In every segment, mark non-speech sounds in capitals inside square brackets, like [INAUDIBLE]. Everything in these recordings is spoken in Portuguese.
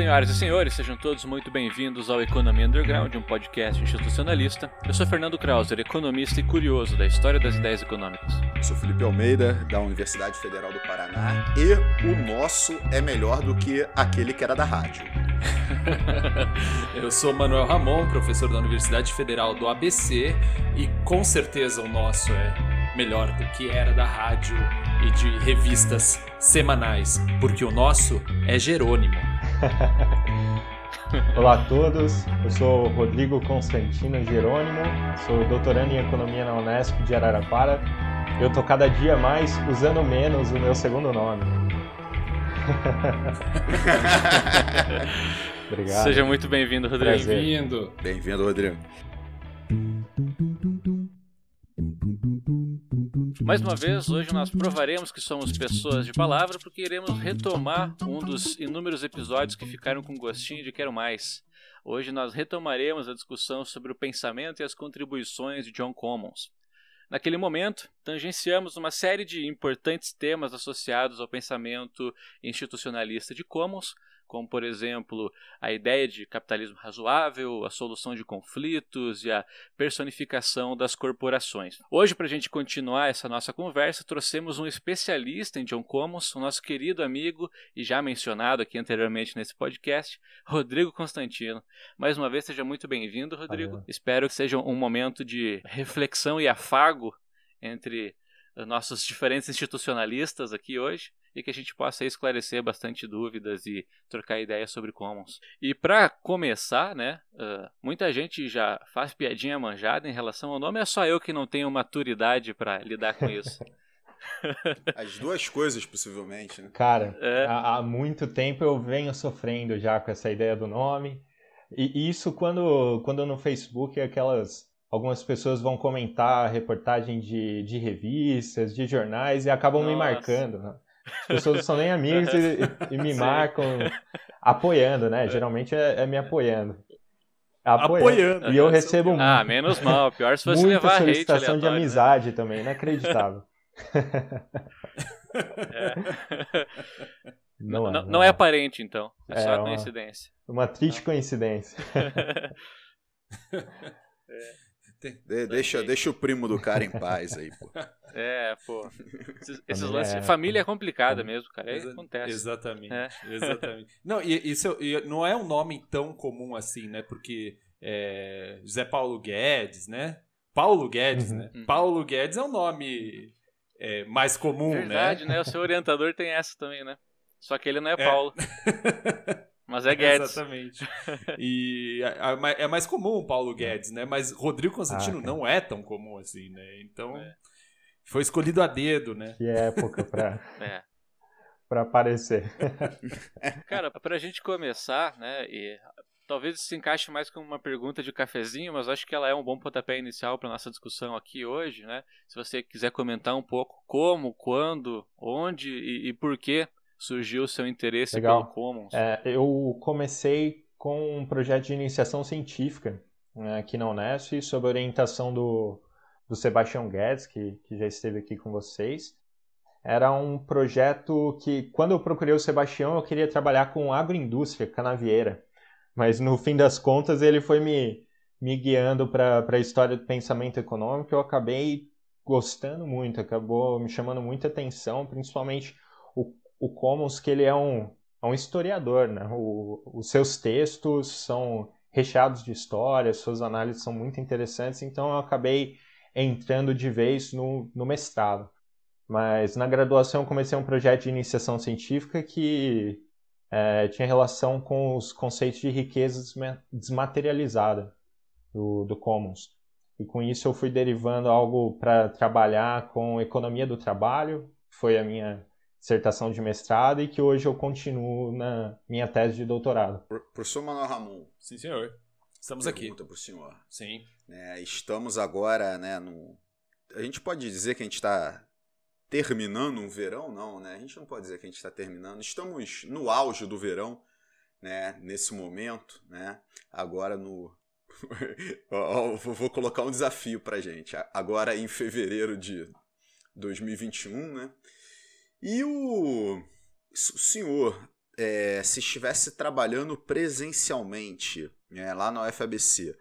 Senhoras e senhores, sejam todos muito bem-vindos ao Economia Underground, um podcast institucionalista. Eu sou Fernando Krauser, economista e curioso da história das ideias econômicas. Eu sou Felipe Almeida, da Universidade Federal do Paraná, e o nosso é melhor do que aquele que era da rádio. [LAUGHS] Eu sou Manuel Ramon, professor da Universidade Federal do ABC, e com certeza o nosso é melhor do que era da rádio e de revistas semanais, porque o nosso é Jerônimo. [LAUGHS] Olá a todos, eu sou Rodrigo Constantino Jerônimo, sou doutorando em Economia na Unesp de Araraquara. Eu tô cada dia mais usando menos o meu segundo nome. [LAUGHS] Obrigado. Seja muito bem-vindo, Rodrigo. Bem-vindo. Bem-vindo, Rodrigo. Mais uma vez, hoje nós provaremos que somos pessoas de palavra porque iremos retomar um dos inúmeros episódios que ficaram com gostinho de quero mais. Hoje nós retomaremos a discussão sobre o pensamento e as contribuições de John Commons. Naquele momento, tangenciamos uma série de importantes temas associados ao pensamento institucionalista de Commons, como por exemplo a ideia de capitalismo razoável, a solução de conflitos e a personificação das corporações. Hoje, para a gente continuar essa nossa conversa, trouxemos um especialista em John Commons, o nosso querido amigo e já mencionado aqui anteriormente nesse podcast, Rodrigo Constantino. Mais uma vez, seja muito bem-vindo, Rodrigo. Valeu. Espero que seja um momento de reflexão e afago entre nossos diferentes institucionalistas aqui hoje e que a gente possa esclarecer bastante dúvidas e trocar ideias sobre Commons. E para começar, né, uh, muita gente já faz piadinha manjada em relação ao nome, é só eu que não tenho maturidade para lidar com isso. [LAUGHS] As duas coisas, possivelmente, né? Cara, É. há, há muito tempo eu venho sofrendo já com essa ideia do nome. E isso quando, quando no Facebook aquelas algumas pessoas vão comentar reportagem de, de revistas, de jornais e acabam me Nossa. marcando. Né? As pessoas não são nem amigas e, e me [LAUGHS] Sim. marcam apoiando, né? Geralmente é, é me apoiando. Apoiando. E eu Essa é recebo ah, menos [LAUGHS] mal. Pior se fosse muita levar hate solicitação de né? amizade também, inacreditável. É. [LAUGHS] Não, Não, é, não é aparente, então. É, É só uma- coincidência. Uma triste coincidência. De- deixa, deixa o primo do cara em paz aí, pô. [LAUGHS] É, pô. Esses, esses Família lances. é- Família é complicada mesmo, cara. É Exa- acontece. Exatamente. É. Exatamente. Não, e isso e não é um nome tão comum assim, né? Porque é, José Paulo Guedes, né? Paulo Guedes, Uhum. né? Uhum. Paulo Guedes é um nome é, mais comum, Verdade, né? né? O seu orientador tem essa também, né? Só que ele não é É. Paulo, [LAUGHS] mas é [LAUGHS] Guedes. Exatamente. [LAUGHS] E é mais comum o Paulo Guedes, né? Mas Rodrigo Constantino Ah, não é tão comum assim, né? Então É. foi escolhido a dedo, né? Que época pra, [LAUGHS] É. pra aparecer. Cara, pra gente começar, né? E talvez isso se encaixe mais como uma pergunta de cafezinho, mas acho que ela é um bom pontapé inicial para nossa discussão aqui hoje, né? Se você quiser comentar um pouco como, quando, onde e, e por que surgiu o seu interesse Legal. pelo Commons. É, eu comecei com um projeto de iniciação científica né, aqui na Unesp, sob orientação do, do Sebastião Guedes, que, que já esteve aqui com vocês. Era um projeto que, quando eu procurei o Sebastião, eu queria trabalhar com agroindústria canavieira. Mas no fim das contas, ele foi me, me guiando para a história do pensamento econômico. Eu acabei gostando muito, acabou me chamando muita atenção, principalmente o, o Commons, que ele é um, é um historiador, né? O, os seus textos são recheados de histórias, suas análises são muito interessantes, então eu acabei entrando de vez no, no mestrado. Mas na graduação eu comecei um projeto de iniciação científica que é, tinha relação com os conceitos de riqueza desma- desmaterializada do, do Commons. E com isso eu fui derivando algo para trabalhar com economia do trabalho, que foi a minha dissertação de mestrado e que hoje eu continuo na minha tese de doutorado. Pro- Professor Manuel Ramon, Sim, senhor. Estamos aqui. pergunta pro senhor. Sim. né, estamos agora, né, no... A gente pode dizer que a gente está terminando um verão? Não, né? A gente não pode dizer que a gente está terminando. Estamos no auge do verão, né, nesse momento, né? Agora no... [LAUGHS] Vou colocar um desafio pra gente. Agora em fevereiro de 2021, né? E o, o senhor é, se estivesse trabalhando presencialmente é, lá na UFABC,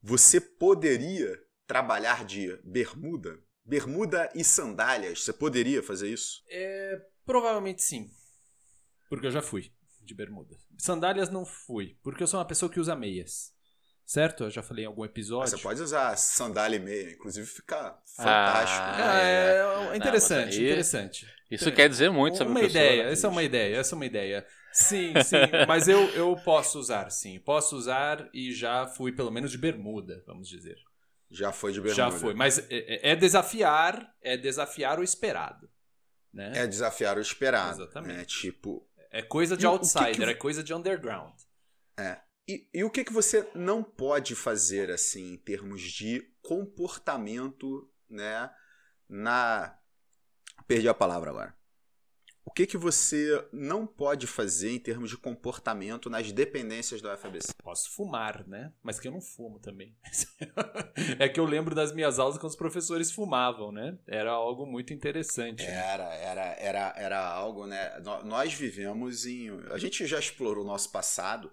você poderia trabalhar de bermuda? Bermuda e sandálias, você poderia fazer isso? É, provavelmente sim. Porque eu já fui de bermuda. Sandálias não fui, porque eu sou uma pessoa que usa meias. Certo? Eu já falei em algum episódio. Você pode usar sandália e meia, inclusive fica fantástico. Ah, né? é, é, interessante, não, interessante. Isso quer dizer muito sobre uma ideia. Essa é uma ideia, essa é uma ideia. Sim, sim, [LAUGHS] mas eu, eu posso usar, sim. Posso usar e já fui pelo menos de bermuda, vamos dizer. Já foi de bermuda. Já foi, mas é, é desafiar, é desafiar o esperado. Né? É desafiar o esperado. Exatamente. É tipo. É coisa de outsider, que que... é coisa de underground. É. E, e o que, que você não pode fazer, assim, em termos de comportamento, né? Na. Perdi a palavra agora. O que, que você não pode fazer em termos de comportamento nas dependências do FABC? Posso fumar, né? Mas que eu não fumo também. [LAUGHS] é que eu lembro das minhas aulas quando os professores fumavam, né? Era algo muito interessante. Era, era, era, era algo, né? Nós vivemos em. A gente já explorou o nosso passado,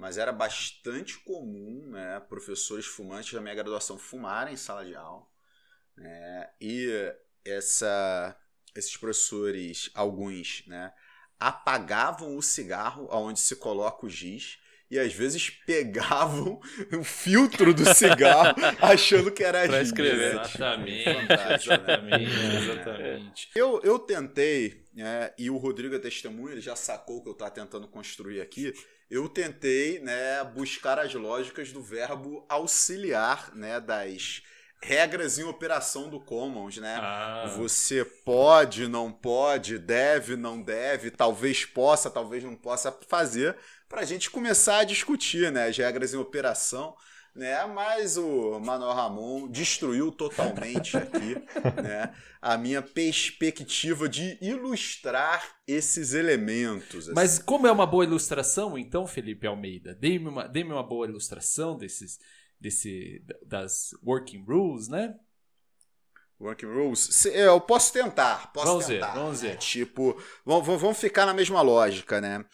mas era bastante comum, né? Professores fumantes da minha graduação fumarem em sala de aula. Né? E essa esses professores, alguns, né, apagavam o cigarro aonde se coloca o giz e às vezes [LAUGHS] pegavam o filtro do cigarro [LAUGHS] achando que era pra escrever. Né? Exatamente, exatamente, exatamente. Eu, eu tentei, né, e o Rodrigo é testemunha, ele já sacou o que eu estava tentando construir aqui. Eu tentei né, buscar as lógicas do verbo auxiliar né, das regras em operação do Commons, né? Ah. Você pode, não pode, deve, não deve, talvez possa, talvez não possa fazer, para a gente começar a discutir né, as regras em operação. Né, mas o Manuel Ramon destruiu totalmente aqui [LAUGHS] né, a minha perspectiva de ilustrar esses elementos. Assim. Mas como é uma boa ilustração, então, Felipe Almeida? Dê-me uma, dê uma boa ilustração desses, desse das working rules, né? Working rules? Eu posso tentar, posso vamos tentar. Ver, vamos ver. Tipo, vamos, vamos ficar na mesma lógica, né?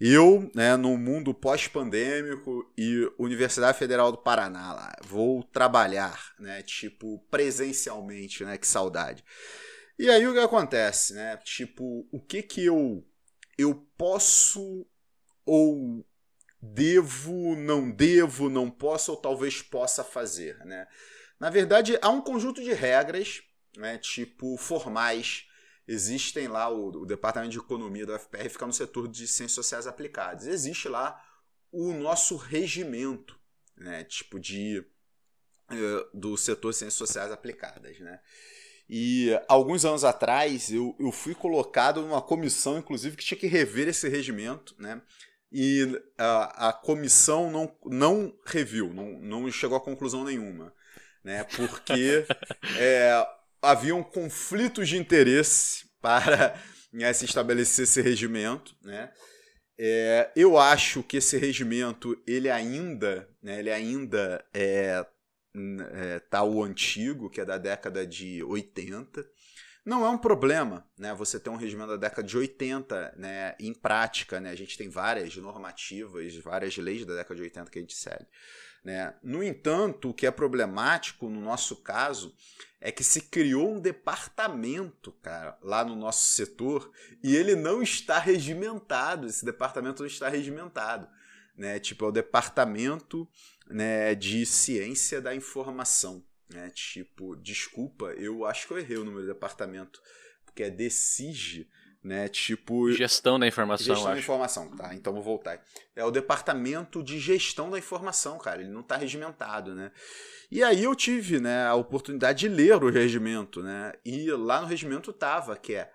Eu, né, no mundo pós-pandêmico e Universidade Federal do Paraná lá, vou trabalhar, né, tipo, presencialmente, né, que saudade. E aí o que acontece, né? Tipo, o que que eu eu posso ou devo, não devo, não posso ou talvez possa fazer, né? Na verdade, há um conjunto de regras, né, tipo formais. Existem lá o, o Departamento de Economia da UFPR fica no setor de Ciências Sociais Aplicadas. Existe lá o nosso regimento, né, tipo de uh, do setor de Ciências Sociais Aplicadas, né? E alguns anos atrás eu, eu fui colocado numa comissão, inclusive, que tinha que rever esse regimento, né? e a, a comissão não, não reviu, não, não chegou a conclusão nenhuma, né? Porque é, [LAUGHS] haviam conflitos de interesse para [LAUGHS] né, se estabelecer esse regimento, né? É, eu acho que esse regimento ele ainda, né, ele ainda é, é tá o antigo, que é da década de 80, não é um problema, né? Você ter um regimento da década de 80, né? Em prática, né? A gente tem várias normativas, várias leis da década de 80 que a gente segue. Né? No entanto, o que é problemático no nosso caso é que se criou um departamento, cara, lá no nosso setor e ele não está regimentado. Esse departamento não está regimentado, né? Tipo, é o departamento né, de ciência da informação. Né? Tipo, desculpa, eu acho que eu errei o número do departamento, porque é DECIGE, né? Tipo. Gestão da informação. Gestão da informação, tá? Então vou voltar. É o departamento de gestão da informação, cara. Ele não está regimentado, né? E aí eu tive, né, a oportunidade de ler o regimento, né? E lá no regimento tava que é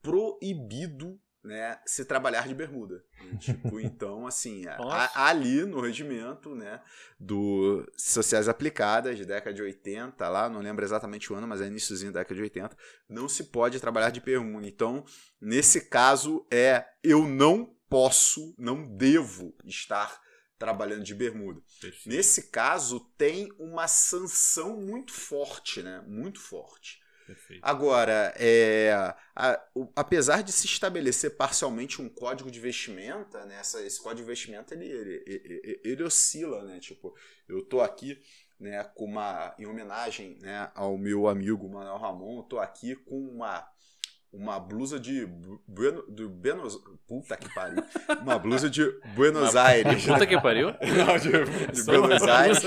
proibido né, se trabalhar de bermuda. Tipo, [LAUGHS] então, assim, a, ali no regimento, né, do Sociais Aplicadas, de década de 80, lá, não lembro exatamente o ano, mas é iníciozinho da década de 80, não se pode trabalhar de bermuda. Então, nesse caso, é eu não posso, não devo estar trabalhando de bermuda. Perfeito. Nesse caso, tem uma sanção muito forte, né, muito forte. Perfeito. Agora, é, a, o, apesar de se estabelecer parcialmente um código de vestimenta, né, essa, esse código de vestimenta ele, ele, ele, ele, oscila, né? Tipo, eu tô aqui né, com uma, em homenagem né, ao meu amigo Manuel Ramon, tô aqui com uma uma blusa de, bueno, de Buenos... Puta que pariu. Uma blusa de Buenos uma... Aires. Puta que pariu? [LAUGHS] Não, de, de Buenos Aires.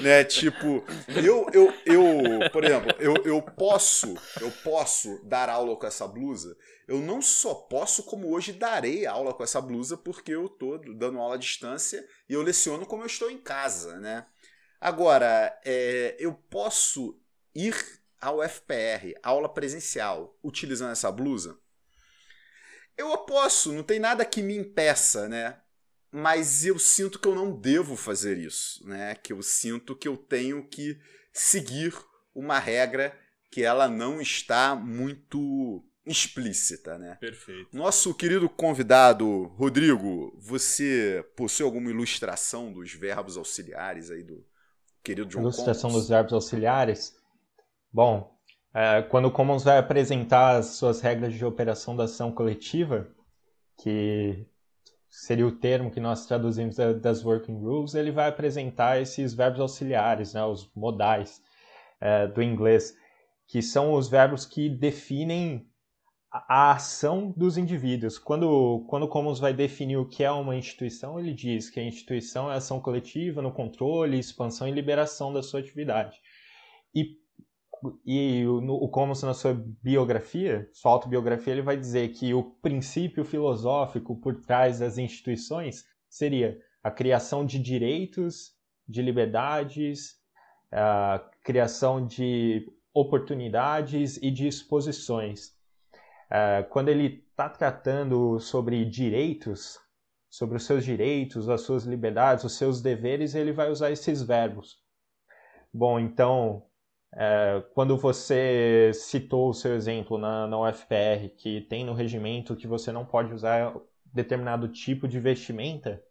né, tipo, eu, eu, eu, por exemplo, eu, eu posso, eu posso dar aula com essa blusa. Eu não só posso, como hoje darei aula com essa blusa, porque eu tô dando aula à distância e eu leciono como eu estou em casa, né? Agora, é, eu posso ir ao FPR, aula presencial, utilizando essa blusa? Eu posso, não tem nada que me impeça, né? Mas eu sinto que eu não devo fazer isso, né? Que eu sinto que eu tenho que seguir uma regra que ela não está muito explícita, né? Perfeito. Nosso querido convidado Rodrigo, você possui alguma ilustração dos verbos auxiliares aí do querido John Ilustração Commons? dos verbos auxiliares? Bom, é, quando o Commons vai apresentar as suas regras de operação da ação coletiva, que seria o termo que nós traduzimos das working rules, ele vai apresentar esses verbos auxiliares, né, os modais é, do inglês, que são os verbos que definem a, ação dos indivíduos. Quando, quando o Commons vai definir o que é uma instituição, ele diz que a instituição é ação coletiva no controle, expansão e liberação da sua atividade. E e o, o Commons na sua biografia, sua autobiografia, ele vai dizer que o princípio filosófico por trás das instituições seria a criação de direitos, de liberdades, a criação de oportunidades e de exposições. É, quando ele está tratando sobre direitos, sobre os seus direitos, as suas liberdades, os seus deveres, ele vai usar esses verbos. Bom, então, é, quando você citou o seu exemplo na, na UFPR, que tem no regimento que você não pode usar determinado tipo de vestimenta,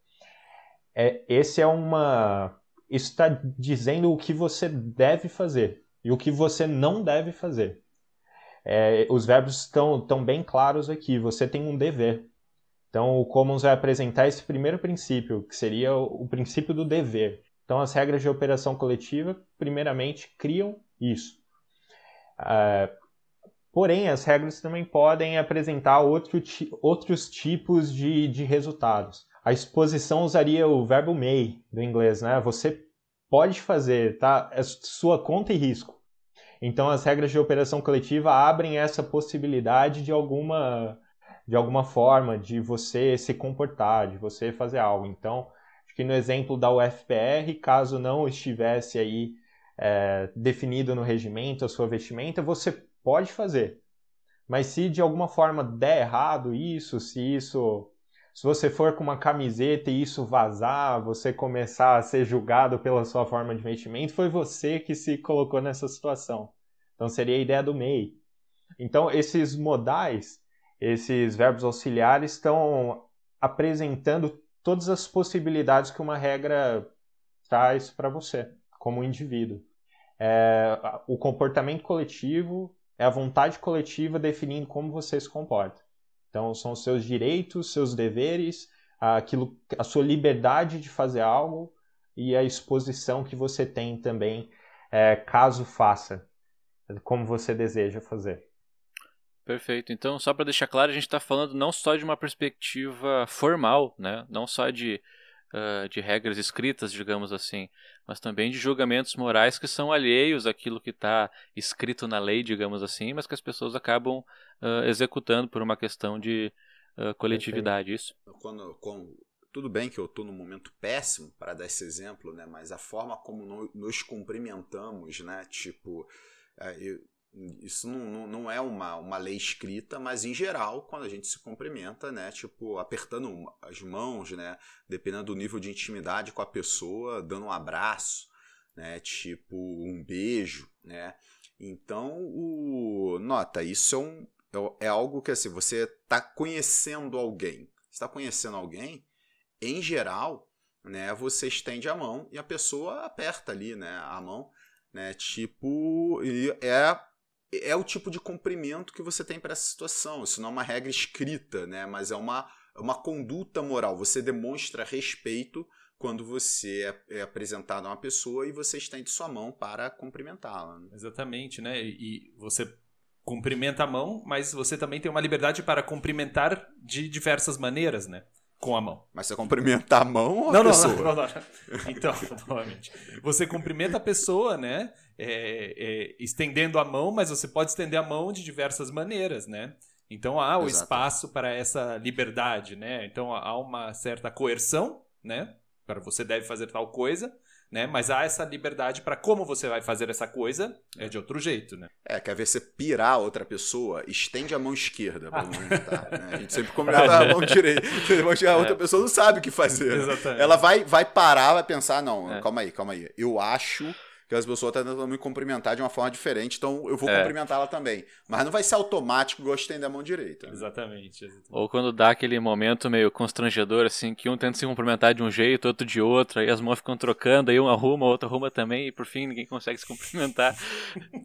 é, esse é uma. Isso está dizendo o que você deve fazer e o que você não deve fazer. É, os verbos estão, estão bem claros aqui. Você tem um dever. Então, o Commons vai apresentar esse primeiro princípio, que seria o, o princípio do dever. Então, as regras de operação coletiva, primeiramente, criam isso. Uh, porém, as regras também podem apresentar outro, outros tipos de, de resultados. A exposição usaria o verbo may do inglês, né? Você pode fazer, tá? É sua conta e risco. Então, as regras de operação coletiva abrem essa possibilidade de alguma, de alguma forma de você se comportar, de você fazer algo. Então, acho que no exemplo da UFPR, caso não estivesse aí é, definido no regimento, a sua vestimenta, você pode fazer. Mas se de alguma forma der errado isso, se isso. Se você for com uma camiseta e isso vazar, você começar a ser julgado pela sua forma de vestimento, foi você que se colocou nessa situação. Então seria a ideia do MEI. Então esses modais, esses verbos auxiliares estão apresentando todas as possibilidades que uma regra traz para você como indivíduo. É, o comportamento coletivo é a vontade coletiva definindo como você se comporta. Então, são os seus direitos, seus deveres, aquilo, a sua liberdade de fazer algo e a exposição que você tem também, é, caso faça, como você deseja fazer. Perfeito. Então, só para deixar claro, a gente está falando não só de uma perspectiva formal, né? não só de uh, de regras escritas, digamos assim, mas também de julgamentos morais que são alheios àquilo que está escrito na lei, digamos assim, mas que as pessoas acabam uh, executando por uma questão de uh, coletividade. Isso. Quando, quando, tudo bem que eu estou num momento péssimo para dar esse exemplo, né? Mas a forma como nos cumprimentamos, né? Tipo, é, eu, isso não, não é uma, uma lei escrita, mas em geral, quando a gente se cumprimenta, né, tipo, apertando as mãos, né, dependendo do nível de intimidade com a pessoa, dando um abraço, né, tipo, um beijo, né. Então, o nota, isso é um é, é algo que assim, você está conhecendo alguém. está conhecendo alguém, em geral, né, você estende a mão e a pessoa aperta ali, né, a mão, né, tipo, é é o tipo de cumprimento que você tem para essa situação. Isso não é uma regra escrita, né? Mas é uma, é uma conduta moral. Você demonstra respeito quando você é, é apresentado a uma pessoa e você estende sua mão para cumprimentá-la. Né? Exatamente, né? E você cumprimenta a mão, mas você também tem uma liberdade para cumprimentar de diversas maneiras, né? Com a mão. Mas você cumprimenta a mão ou a não, pessoa? Não, não, não, não. Então, [LAUGHS] novamente. Você cumprimenta a pessoa, né? É, é, estendendo a mão, mas você pode estender a mão de diversas maneiras, né? Então há o Exato. espaço para essa liberdade, né? Então há uma certa coerção, né? Para você deve fazer tal coisa, né? Mas há essa liberdade para como você vai fazer essa coisa é de outro jeito, né? É, quer ver você pirar outra pessoa, estende a mão esquerda né? A gente sempre combinava [LAUGHS] a mão direita. A outra é. pessoa não sabe o que fazer. Exatamente. Ela vai, vai parar, vai pensar, não, é. calma aí, calma aí. Eu acho que as pessoas estão tentando me cumprimentar de uma forma diferente, então eu vou é. cumprimentá-la também. Mas não vai ser automático igual estender a mão direita. Né? Exatamente, exatamente, Ou quando dá aquele momento meio constrangedor, assim, que um tenta se cumprimentar de um jeito, outro de outro, aí as mãos ficam trocando, aí um arruma, outro arruma também, e por fim ninguém consegue se cumprimentar. [LAUGHS]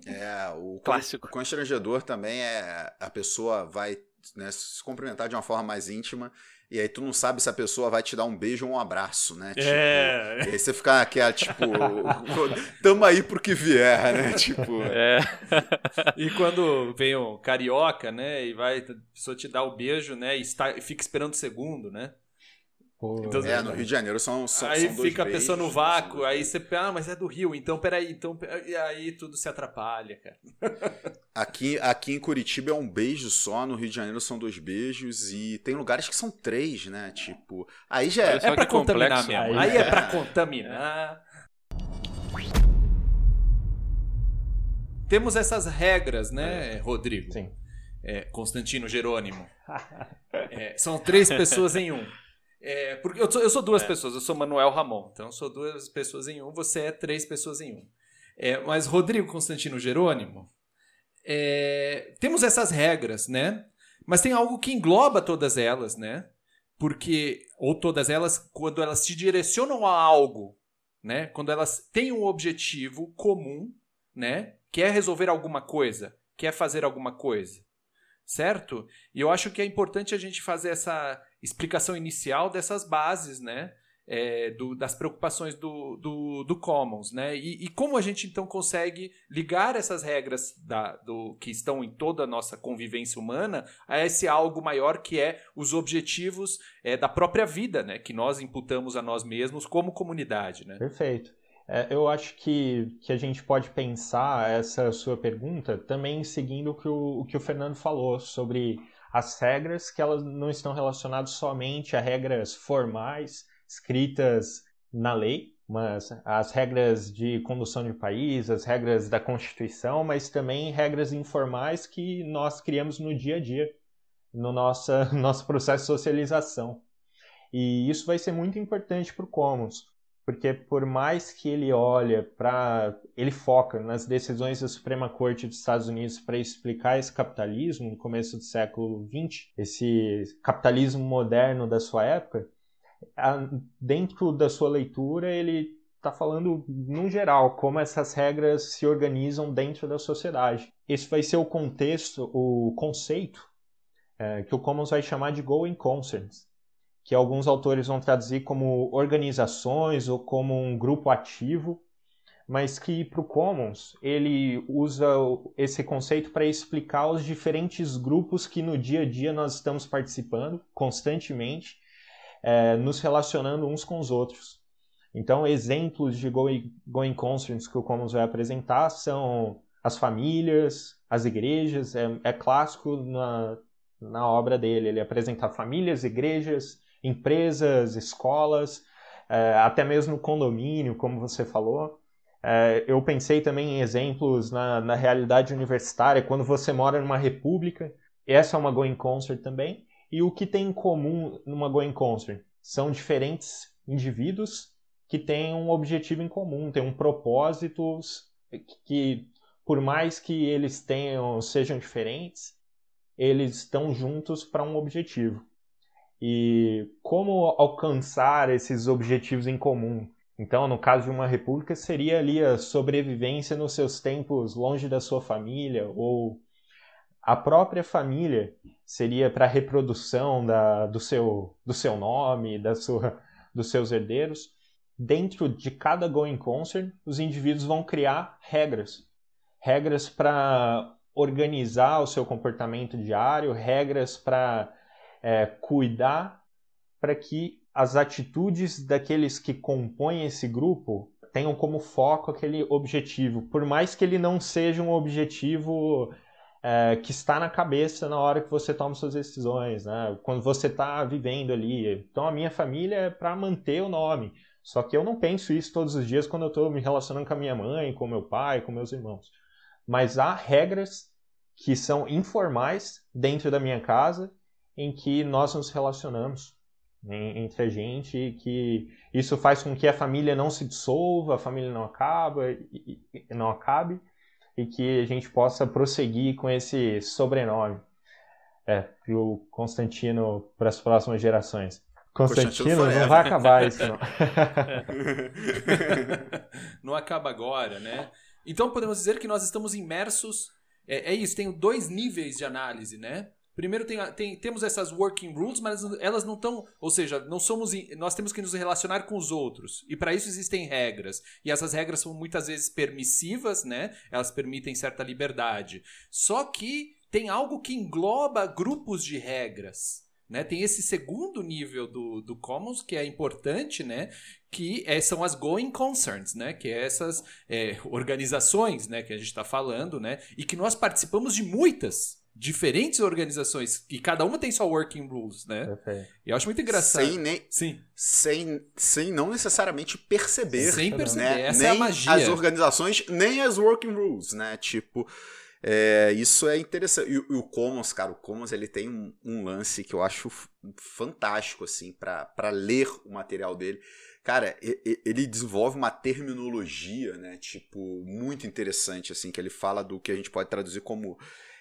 É, o clássico. O constrangedor também é a pessoa vai né, se cumprimentar de uma forma mais íntima e aí tu não sabe se a pessoa vai te dar um beijo ou um abraço, né? Tipo, é. E aí você fica aquela, tipo, [LAUGHS] tamo aí pro que vier, né? Tipo. É. e quando vem o carioca, né? E vai, a pessoa te dá o beijo, né? E, está, e fica esperando o segundo, né? Então, é, no Rio de Janeiro são, são Aí são fica a pessoa no vácuo, aí você ah, mas é do Rio, então peraí, então. E aí tudo se atrapalha, cara. [LAUGHS] Aqui, aqui em Curitiba é um beijo só, no Rio de Janeiro são dois beijos, e tem lugares que são três, né? Tipo. Aí já é. É pra contaminar mesmo. Aí, aí é, é pra [LAUGHS] contaminar. Temos essas regras, né, é. Rodrigo? Sim. É, Constantino Jerônimo. [LAUGHS] É, são três pessoas em um. É, porque eu sou, eu sou duas é. pessoas, eu sou Manuel Ramon, então eu sou duas pessoas em um, você é três pessoas em um. É, mas Rodrigo Constantino Jerônimo, é, temos essas regras, né? Mas tem algo que engloba todas elas, né? Porque, ou todas elas, quando elas te direcionam a algo, né? Quando elas têm um objetivo comum, né? Quer resolver alguma coisa, quer fazer alguma coisa, certo? E eu acho que é importante a gente fazer essa explicação inicial dessas bases, né? É, do, das preocupações do, do, do Commons, né? E, e, como a gente então consegue ligar essas regras da, do, que estão em toda a nossa convivência humana a esse algo maior que é os objetivos é, da própria vida, né? Que nós imputamos a nós mesmos como comunidade, né? Perfeito. É, eu acho que, que a gente pode pensar essa sua pergunta também seguindo o que o, o que o Fernando falou sobre as regras que elas não estão relacionadas somente a regras formais escritas na lei, mas as regras de condução de país, as regras da Constituição, mas também regras informais que nós criamos no dia a dia, no nosso, [LAUGHS] nosso processo de socialização. E isso vai ser muito importante para o Commons, porque por mais que ele olha para, ele foca nas decisões da Suprema Corte dos Estados Unidos para explicar esse capitalismo no começo do século XX, esse capitalismo moderno da sua época, dentro da sua leitura ele está falando no geral como essas regras se organizam dentro da sociedade. Esse vai ser o contexto, o conceito é, que o Commons vai chamar de going concerns que alguns autores vão traduzir como organizações ou como um grupo ativo, mas que para o Commons ele usa esse conceito para explicar os diferentes grupos que no dia a dia nós estamos participando constantemente, é, nos relacionando uns com os outros. Então, exemplos de going, going que o Commons vai apresentar são as famílias, as igrejas, é, é clássico na, na obra dele, ele apresenta famílias, igrejas, empresas, escolas, é, até mesmo condomínio, como você falou. É, eu pensei também em exemplos na, na realidade universitária, quando você mora numa república, essa é uma going concert também. E o que tem em comum numa going concert? São diferentes indivíduos que têm um objetivo em comum, têm um propósito que, por mais que eles tenham sejam diferentes, eles estão juntos para um objetivo. E como alcançar esses objetivos em comum? Então, no caso de uma república, seria ali a sobrevivência nos seus tempos longe da sua família, ou a própria família seria para a reprodução da, do, seu, do seu nome, da sua, dos seus herdeiros. Dentro de cada going concern, os indivíduos vão criar regras. Regras para organizar o seu comportamento diário, regras para é, cuidar para que as atitudes daqueles que compõem esse grupo tenham como foco aquele objetivo, por mais que ele não seja um objetivo é, que está na cabeça na hora que você toma suas decisões, né? quando você está vivendo ali. Então, a minha família é para manter o nome. Só que eu não penso isso todos os dias quando eu estou me relacionando com a minha mãe, com meu pai, com meus irmãos. Mas há regras que são informais dentro da minha casa em que nós nos relacionamos entre a gente, que isso faz com que a família não se dissolva, a família não acaba, não acabe, e que a gente possa prosseguir com esse sobrenome. É, o Constantino para as próximas gerações. Constantino, Constantino não vai acabar isso, não. [LAUGHS] não acaba agora, né? Então podemos dizer que nós estamos imersos. É, é isso, tem dois níveis de análise, né? Primeiro tem, tem, temos essas working rules, mas elas não estão, ou seja, não somos, nós temos que nos relacionar com os outros. E para isso existem regras. E essas regras são muitas vezes permissivas, né? Elas permitem certa liberdade. Só que tem algo que engloba grupos de regras. Né? Tem esse segundo nível do, do Commons que é importante, né? que é, são as going concerns, né? que é essas é, organizações né? que a gente está falando, né? e que nós participamos de muitas diferentes organizações e cada uma tem sua working rules, né? Perfeito. E eu acho muito engraçado. Sem nem, Sim. Sem, sem não necessariamente perceber. Sem perceber. Né? Essa nem é a magia. as organizações, nem as working rules, né? Tipo, é, isso é interessante. E, e, o Commons, cara, o Commons ele tem um, um lance que eu acho fantástico, assim, para ler o material dele. Cara, ele desenvolve uma terminologia, né? Tipo, muito interessante, assim, que ele fala do que a gente pode traduzir como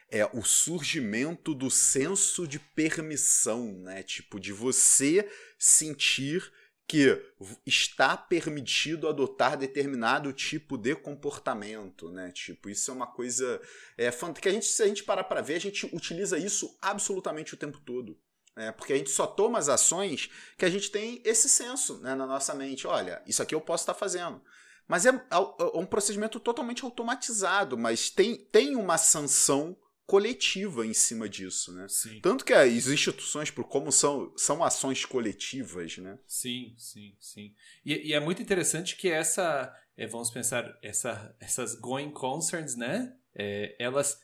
é o surgimento do senso de permissão, né? Tipo, de você sentir que está permitido adotar determinado tipo de comportamento, né? Tipo, isso é uma coisa é, que a gente, se a gente parar para ver, a gente utiliza isso absolutamente o tempo todo. É, porque a gente só toma as ações que a gente tem esse senso né, na nossa mente. Olha, isso aqui eu posso estar fazendo. Mas é, é um procedimento totalmente automatizado, mas tem, tem uma sanção coletiva em cima disso, né? Sim. Tanto que as instituições, por como são, são ações coletivas, né? Sim, sim, sim. E, e é muito interessante que essa, é, vamos pensar, essa, essas going concerns, né? É, elas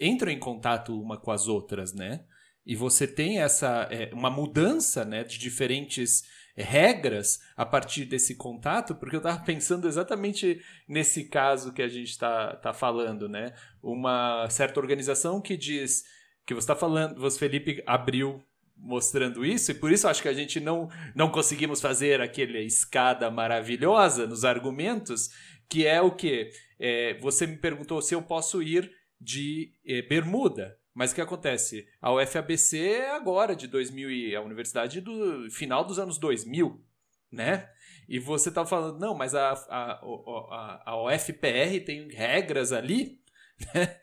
entram em contato uma com as outras, né? E você tem essa é, uma mudança, né, de diferentes regras a partir desse contato, porque eu estava pensando exatamente nesse caso que a gente está tá falando, né? Uma certa organização que diz que você está falando, você Felipe abriu mostrando isso, e por isso acho que a gente não, não conseguimos fazer aquela escada maravilhosa nos argumentos, que é o que? É, você me perguntou se eu posso ir de é, bermuda. Mas o que acontece? A UFABC é agora, de 2000, e a universidade do final dos anos 2000, né? E você tá falando, não, mas a, a, a, a UFPR tem regras ali [LAUGHS] né?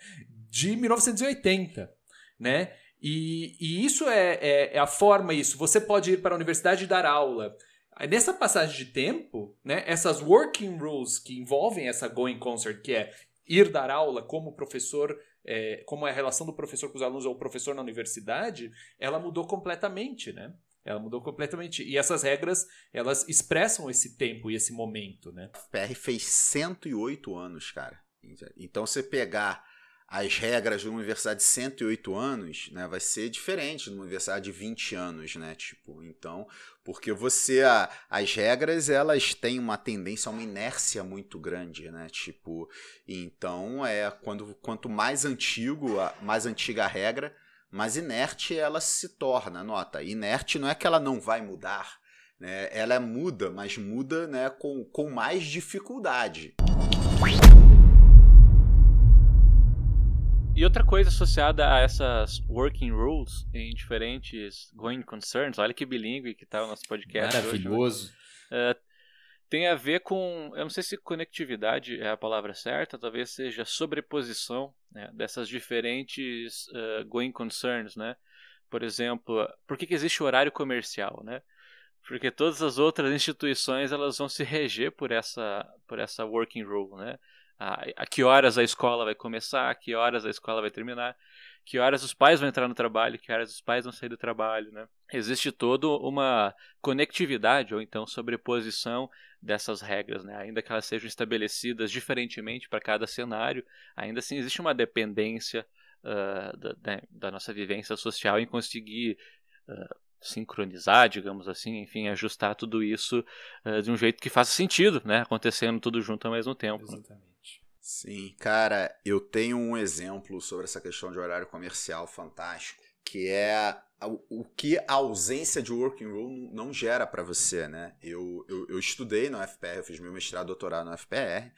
de 1980, né? E, e isso é, é, é, a forma, isso. Você pode ir para a universidade e dar aula. Nessa passagem de tempo, né, essas working rules que envolvem essa going concert, que é ir dar aula como professor é, como é a relação do professor com os alunos ou o professor na universidade, ela mudou completamente, né? Ela mudou completamente. E essas regras, elas expressam esse tempo e esse momento, né? PR fez 108 anos, cara. Então, você pegar as regras de uma universidade de 108 anos, né, vai ser diferente de uma universidade de 20 anos, né, tipo, então, porque você, a, as regras, elas têm uma tendência a uma inércia muito grande, né, tipo, então, é, quando, quanto mais antigo, mais antiga a regra, mais inerte ela se torna, nota, inerte não é que ela não vai mudar, né, ela muda, mas muda, né, com, com mais dificuldade. E outra coisa associada a essas working rules em diferentes going concerns, olha que bilíngue que tá o nosso podcast. Maravilhoso. Hoje, uh, tem a ver com, eu não sei se conectividade é a palavra certa, talvez seja sobreposição né, dessas diferentes uh, going concerns, né? Por exemplo, por que, que existe horário comercial, né? Porque todas as outras instituições elas vão se reger por essa, por essa working rule, né? A, a que horas a escola vai começar, a que horas a escola vai terminar que horas os pais vão entrar no trabalho, que horas os pais vão sair do trabalho, né? Existe toda uma conectividade ou então sobreposição dessas regras, né? Ainda que elas sejam estabelecidas diferentemente para cada cenário, ainda assim existe uma dependência uh, da, da, nossa vivência social em conseguir uh, sincronizar, digamos assim, enfim, ajustar tudo isso uh, de um jeito que faça sentido, né? Acontecendo tudo junto ao mesmo tempo. Exatamente. Sim, cara, eu tenho um exemplo sobre essa questão de horário comercial fantástico, que é o que a ausência de working rule não gera para você, né? Eu, eu, eu, estudei no FPR, eu fiz meu mestrado doutorado no FPR,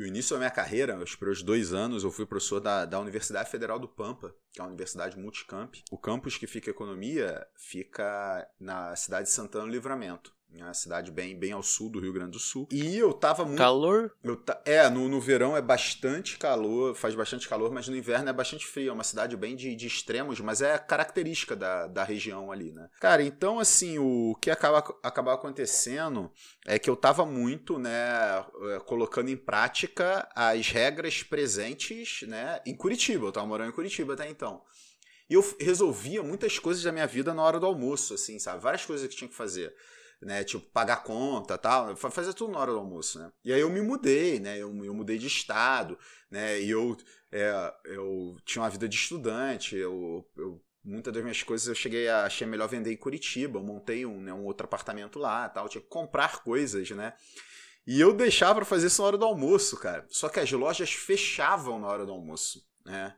e o início da minha carreira, os primeiros dois anos, eu fui professor da, da Universidade Federal do Pampa, que é uma universidade multicamp. O campus que fica economia fica na cidade de Santana do Livramento uma cidade bem, bem ao sul do Rio Grande do Sul. E eu tava muito. Calor? Eu É, no, no verão é bastante calor, faz bastante calor, mas no inverno é bastante frio. É uma cidade bem de, de extremos, mas é característica da, da região ali, né? Cara, então assim, o que acaba, acaba acontecendo é que eu tava muito, né, é, colocando em prática as regras presentes, né, em Curitiba. Eu tava morando em Curitiba até então. E eu resolvia muitas coisas da minha vida na hora do almoço, assim, sabe? Várias coisas que tinha que fazer né? Tipo, pagar conta tal. Fazer tudo na hora do almoço, né? E aí eu me mudei, né? Eu, eu mudei de estado, né? E eu, é, eu tinha uma vida de estudante, eu, eu muitas das minhas coisas eu cheguei a achei melhor vender em Curitiba. Eu montei um, né, um outro apartamento lá, tal, tinha que comprar coisas, né? E eu deixava para fazer isso na hora do almoço, cara. Só que as lojas fechavam na hora do almoço, né?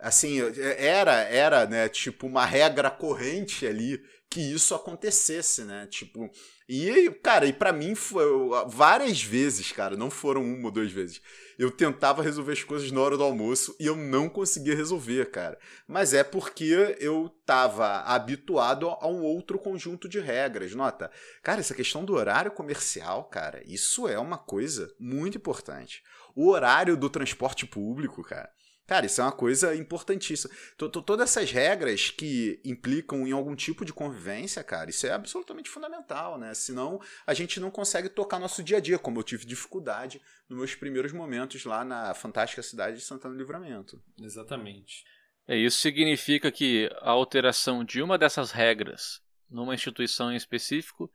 Assim, era era, né, tipo uma regra corrente ali que isso acontecesse, né? Tipo, e cara, e para mim foi várias vezes, cara, não foram uma ou duas vezes. Eu tentava resolver as coisas na hora do almoço e eu não conseguia resolver, cara. Mas é porque eu tava habituado a um outro conjunto de regras. Nota, cara, essa questão do horário comercial, cara, isso é uma coisa muito importante. O horário do transporte público, cara. Cara, isso é uma coisa importantíssima. Todas essas regras que implicam em algum tipo de convivência, cara, isso é absolutamente fundamental, né? Senão a gente não consegue tocar nosso dia a dia, como eu tive dificuldade nos meus primeiros momentos lá na fantástica cidade de Santana do Livramento. Exatamente. É, isso significa que a alteração de uma dessas regras numa instituição em específico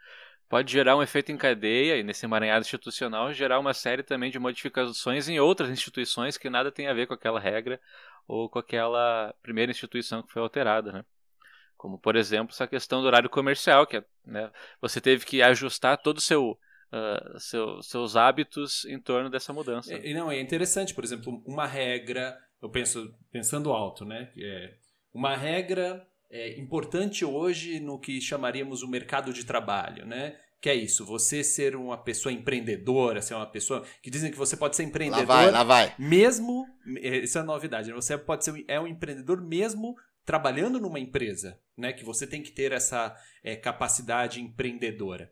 pode gerar um efeito em cadeia e nesse emaranhado institucional gerar uma série também de modificações em outras instituições que nada tem a ver com aquela regra ou com aquela primeira instituição que foi alterada, né? Como por exemplo essa questão do horário comercial, que é, né, você teve que ajustar todo o seu Uh, seu, seus hábitos em torno dessa mudança. É, não, é interessante, por exemplo, uma regra, eu penso pensando alto, né? É, uma regra é, importante hoje no que chamaríamos o mercado de trabalho, né? Que é isso, você ser uma pessoa empreendedora, ser uma pessoa que dizem que você pode ser empreendedor. Lá vai, lá vai. Mesmo, isso é novidade, né? você pode ser é um empreendedor mesmo trabalhando numa empresa, né? Que você tem que ter essa é, capacidade empreendedora.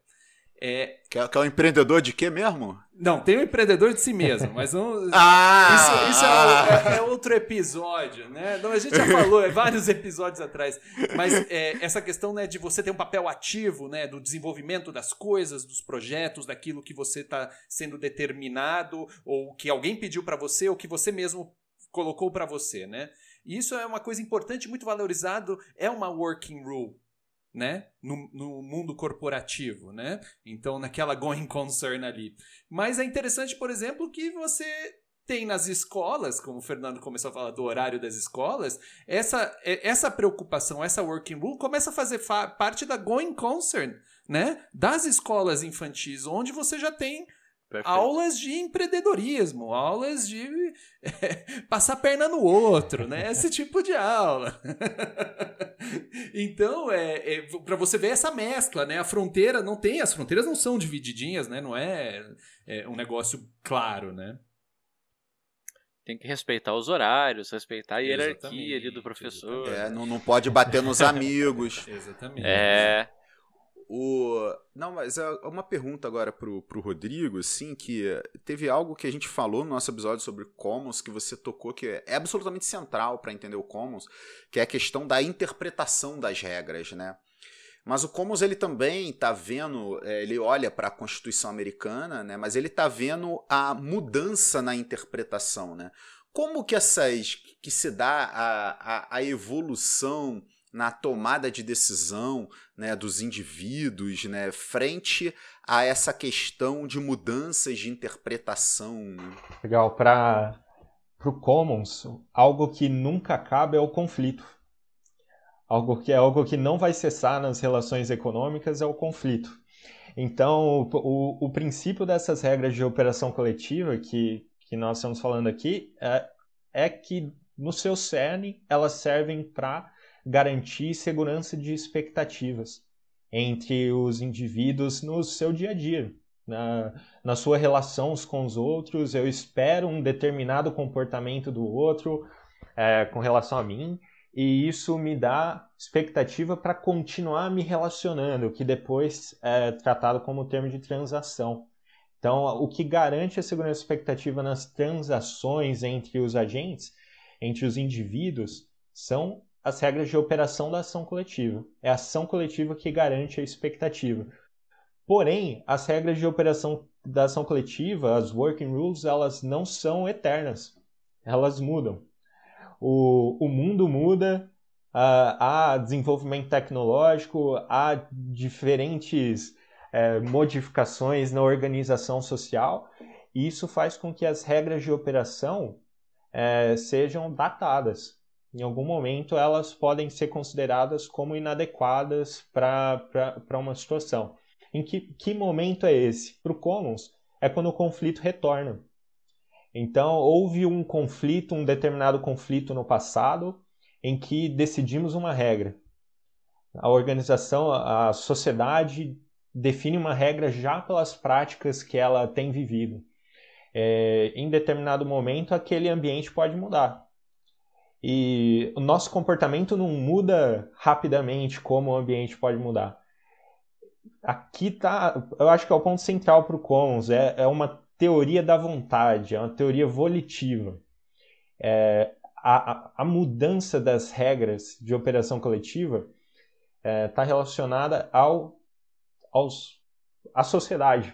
É... Que, é, que é um empreendedor de quê mesmo? Não, tem um empreendedor de si mesmo, mas não. [LAUGHS] ah, isso, isso é, é, é, outro episódio, né? Não, a gente já falou, é vários episódios atrás. Mas é, essa questão né, de você ter um papel ativo, né? Do desenvolvimento das coisas, dos projetos, daquilo que você está sendo determinado, ou que alguém pediu para você, ou que você mesmo colocou para você, né? Isso é uma coisa importante, muito valorizado, é uma working rule né? No, no, mundo corporativo, né? Então, naquela going concern ali. Mas é interessante, por exemplo, que você tem nas escolas, como o Fernando começou a falar do horário das escolas, essa, é, essa preocupação, essa working rule começa a fazer parte da going concern, né? Das escolas infantis, onde você já tem Perfeito. aulas de empreendedorismo, aulas de é, [LAUGHS] passar perna no outro, né? Esse [LAUGHS] tipo de aula. então, é, é para você ver essa mescla, né? A fronteira não tem, as fronteiras não são divididinhas, né? Não é, é um negócio claro, né? Tem que respeitar os horários, respeitar a hierarquia exatamente, ali do professor. É, não, não pode bater nos [LAUGHS] amigos. exatamente. É. O... Não, mas é uma pergunta agora pro, pro Rodrigo, assim, que teve algo que a gente falou no nosso episódio sobre Commons, que você tocou, que é absolutamente central para entender o Commons, que é a questão da interpretação das regras, né? Mas o Commons ele também está vendo, é, ele olha para a Constituição americana, né? Mas ele está vendo a mudança na interpretação, né? Como que essas que se dá a, a, a evolução na tomada de decisão né, dos indivíduos né, frente a essa questão de mudanças de interpretação. Né? Legal, para o Commons, algo que nunca acaba é o conflito. Algo que é algo que não vai cessar nas relações econômicas é o conflito. Então, o, o princípio dessas regras de operação coletiva que, que nós estamos falando aqui é, é que, no seu cerne, elas servem para garantir segurança de expectativas entre os indivíduos no seu dia a dia. Na, na sua relação com os outros, eu espero um determinado comportamento do outro é, com relação a mim, e isso me dá expectativa para continuar me relacionando, que depois é tratado como termo de transação. Então, o que garante a segurança expectativa nas transações entre os agentes, entre os indivíduos, são as regras de operação da ação coletiva. É a ação coletiva que garante a expectativa. Porém, as regras de operação da ação coletiva, as working rules, elas não são eternas. Elas mudam. O, o mundo muda, há desenvolvimento tecnológico, há diferentes é, modificações na organização social, e isso faz com que as regras de operação é, sejam datadas em algum momento elas podem ser consideradas como inadequadas para uma situação. Em que, que momento é esse? Para o Commons, é quando o conflito retorna. Então, houve um conflito, um determinado conflito no passado, em que decidimos uma regra. A organização, a sociedade define uma regra já pelas práticas que ela tem vivido. É, em determinado momento, aquele ambiente pode mudar. E o nosso comportamento não muda rapidamente como o ambiente pode mudar. Aqui tá, eu acho que é o ponto central para o Commons, é, é uma teoria da vontade, é uma teoria volitiva. É, a, a, mudança das regras de operação coletiva está é, tá relacionada ao, aos, à sociedade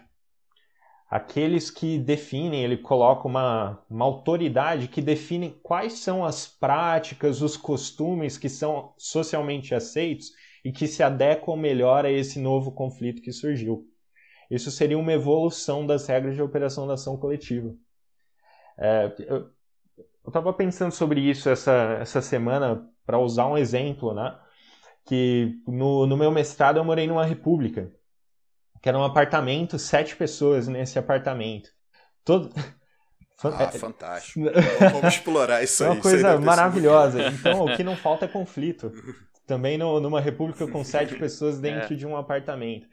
aqueles que definem, ele coloca uma, uma autoridade que define quais são as práticas, os costumes que são socialmente aceitos e que se adequam melhor a esse novo conflito que surgiu. Isso seria uma evolução das regras de operação da ação coletiva. É, eu estava pensando sobre isso essa, essa semana para usar um exemplo, né? Que no, no meu mestrado eu morei numa república que era um apartamento, sete pessoas nesse apartamento. Todo... [LAUGHS] Ah, é, fantástico. [LAUGHS] Vamos explorar isso é aí. Uma coisa maravilhosa. Então, o que não falta é conflito. [LAUGHS] Também no, numa república com sete pessoas dentro é. de um apartamento.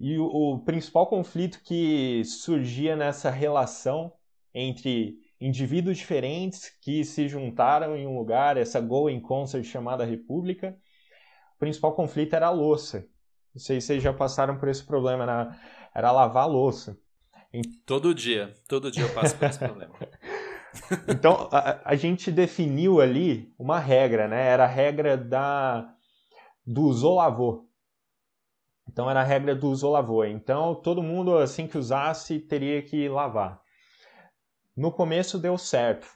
E o, o, principal conflito que surgia nessa relação entre indivíduos diferentes que se juntaram em um lugar, essa going concert chamada república, o principal conflito era a louça. Não sei se vocês já passaram por esse problema, era, era lavar louça. Todo dia, todo dia eu passo por esse [LAUGHS] problema. então, a, a, gente definiu ali uma regra, né? Era a regra da, do usou-lavou. Então, era a regra do usou-lavou. Então, todo mundo, assim que usasse, teria que lavar. No começo deu certo.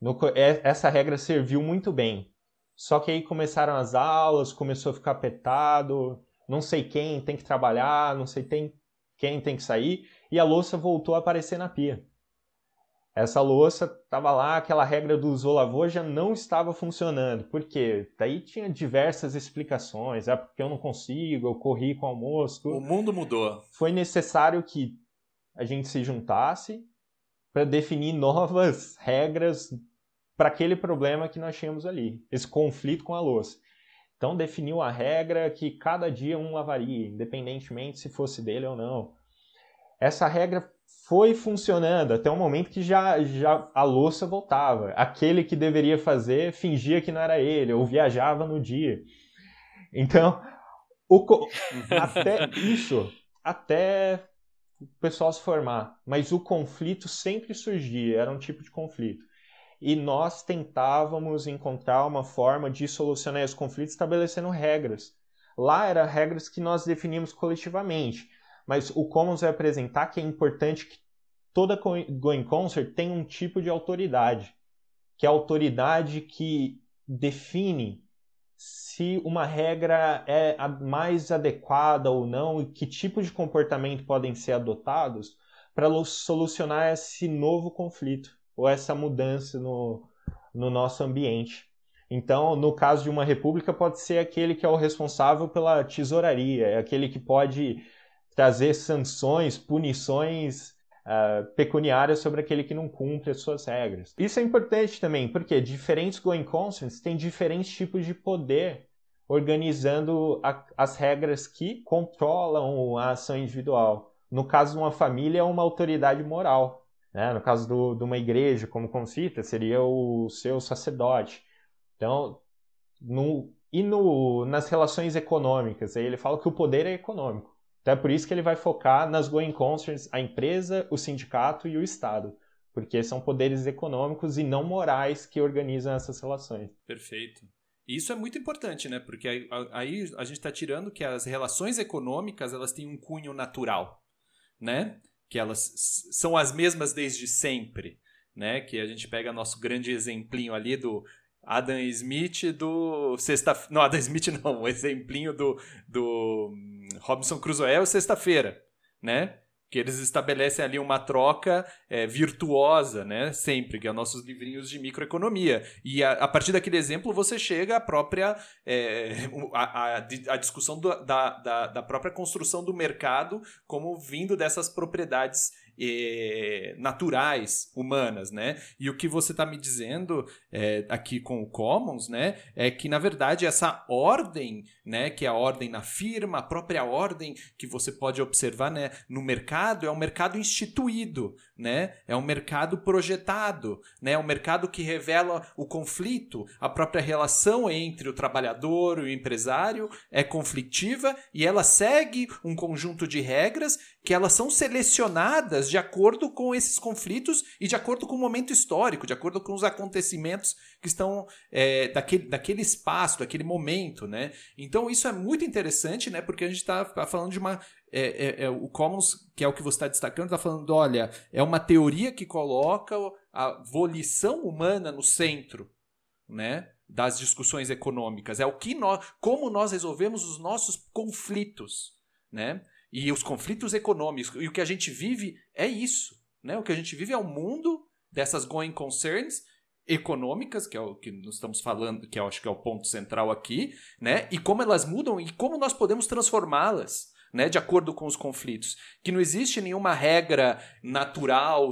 No, é, essa regra serviu muito bem. Só que aí começaram as aulas, começou a ficar apertado, não sei quem tem que trabalhar, não sei tem, quem tem que sair, e a louça voltou a aparecer na pia. Essa louça estava lá, aquela regra do usou já não estava funcionando. Por quê? Daí tinha diversas explicações. É porque eu não consigo, eu corri com o almoço. Tudo. O mundo mudou. Foi necessário que a gente se juntasse para definir novas regras para aquele problema que nós tínhamos ali, esse conflito com a louça. Então definiu a regra que cada dia um lavaria, independentemente se fosse dele ou não. Essa regra foi funcionando até o momento que já, já a louça voltava. Aquele que deveria fazer fingia que não era ele, ou viajava no dia. Então, o, até isso, até o pessoal se formar. Mas o conflito sempre surgia, era um tipo de conflito. E nós tentávamos encontrar uma forma de solucionar esse conflito estabelecendo regras. Lá eram regras que nós definíamos coletivamente. Mas o Commons vai apresentar que é importante que toda Going Concert tenha um tipo de autoridade. Que é a autoridade que define se uma regra é a mais adequada ou não e que tipo de comportamento podem ser adotados para solucionar esse novo conflito ou essa mudança no, no nosso ambiente. Então, no caso de uma república, pode ser aquele que é o responsável pela tesouraria, é aquele que pode trazer sanções, punições uh, pecuniárias sobre aquele que não cumpre as suas regras. Isso é importante também, porque diferentes going concerns têm diferentes tipos de poder organizando a, as regras que controlam a ação individual. No caso de uma família, é uma autoridade moral. Né? No caso do, de uma igreja, como concita, seria o seu sacerdote. Então, no, e no, nas relações econômicas, aí ele fala que o poder é econômico. Então é por isso que ele vai focar nas going concerns, a empresa, o sindicato e o Estado. Porque são poderes econômicos e não morais que organizam essas relações. Perfeito. Isso é muito importante, né? Porque aí, aí a gente está tirando que as relações econômicas elas têm um cunho natural, né? Que elas são as mesmas desde sempre, né? Que a gente pega nosso grande exemplinho ali do Adam Smith do sexta não Adam Smith não o [LAUGHS] exemplinho do, do hum, Robinson Crusoe é o sexta-feira né que eles estabelecem ali uma troca é, virtuosa, né? Sempre, que é nossos livrinhos de microeconomia. E a, a partir daquele exemplo você chega à própria é, a, a, a, discussão do, da, da, da própria construção do mercado como vindo dessas propriedades eh, naturais, humanas, né? E o que você está me dizendo é, aqui com o Commons, né, é que na verdade essa ordem, né, que é a ordem na firma, a própria ordem que você pode observar, né, no mercado é um mercado instituído, né? É um mercado projetado, né? É um mercado que revela o conflito, a própria relação entre o trabalhador e o empresário é conflitiva e ela segue um conjunto de regras que elas são selecionadas de acordo com esses conflitos e de acordo com o momento histórico, de acordo com os acontecimentos que estão é, daquele, daquele espaço, daquele momento, né? Então isso é muito interessante, né? Porque a gente está falando de uma é, é, é, o Commons, que é o que você está destacando, está falando, olha, é uma teoria que coloca a volição humana no centro, né? das discussões econômicas. É o que nós, como nós resolvemos os nossos conflitos, né? E os conflitos econômicos. E o que a gente vive é isso, né? O que a gente vive é o um mundo dessas going concerns econômicas, que é o que nós estamos falando, que eu acho que é o ponto central aqui, né? E como elas mudam e como nós podemos transformá-las né, de acordo com os conflitos. Que não existe nenhuma regra natural,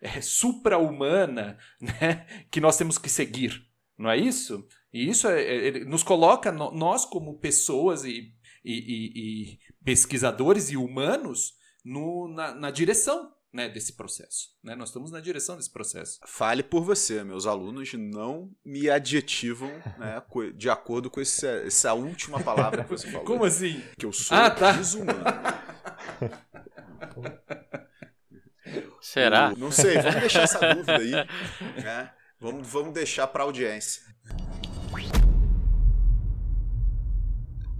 é, supra-humana, [LAUGHS] né, que nós temos que seguir. Não é isso? E isso é, é, nos coloca, nós como pessoas e, e, e, e pesquisadores e humanos, no, na, na direção né, desse processo. Né? Nós estamos na direção desse processo. Fale por você, meus alunos não me adjetivam né, de acordo com esse, essa última palavra que você falou. Como assim? Que eu sou ah, tá. desumano. Será? não sei, vamos deixar essa dúvida aí. Né? Vamos, vamos deixar para a audiência.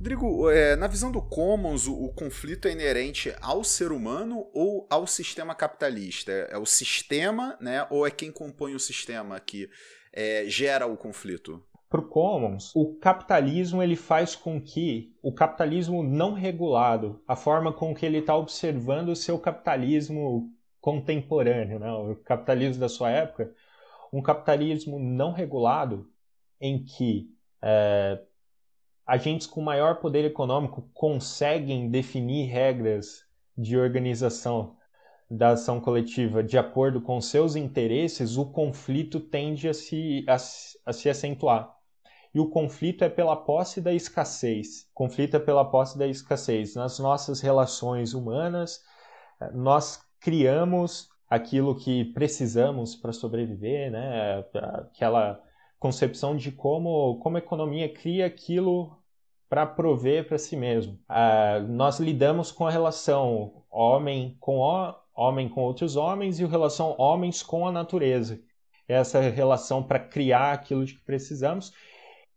Rodrigo, é, na visão do Commons, o, o, conflito é inerente ao ser humano ou ao sistema capitalista? É, é o sistema, né, ou é quem compõe o sistema que é, gera o conflito? Para o Commons, o capitalismo ele faz com que o capitalismo não regulado, a forma com que ele está observando o seu capitalismo contemporâneo, né, o capitalismo da sua época, um capitalismo não regulado em que é, agentes com maior poder econômico conseguem definir regras de organização da ação coletiva de acordo com seus interesses, o conflito tende a se, a, a se acentuar. E o conflito é pela posse da escassez. Conflito é pela posse da escassez. Nas nossas relações humanas, nós criamos aquilo que precisamos para sobreviver, né? aquela concepção de como, como a economia cria aquilo para prover para si mesmo. Uh, nós lidamos com a relação homem com o, homem com outros homens e a relação homens com a natureza. Essa relação para criar aquilo de que precisamos.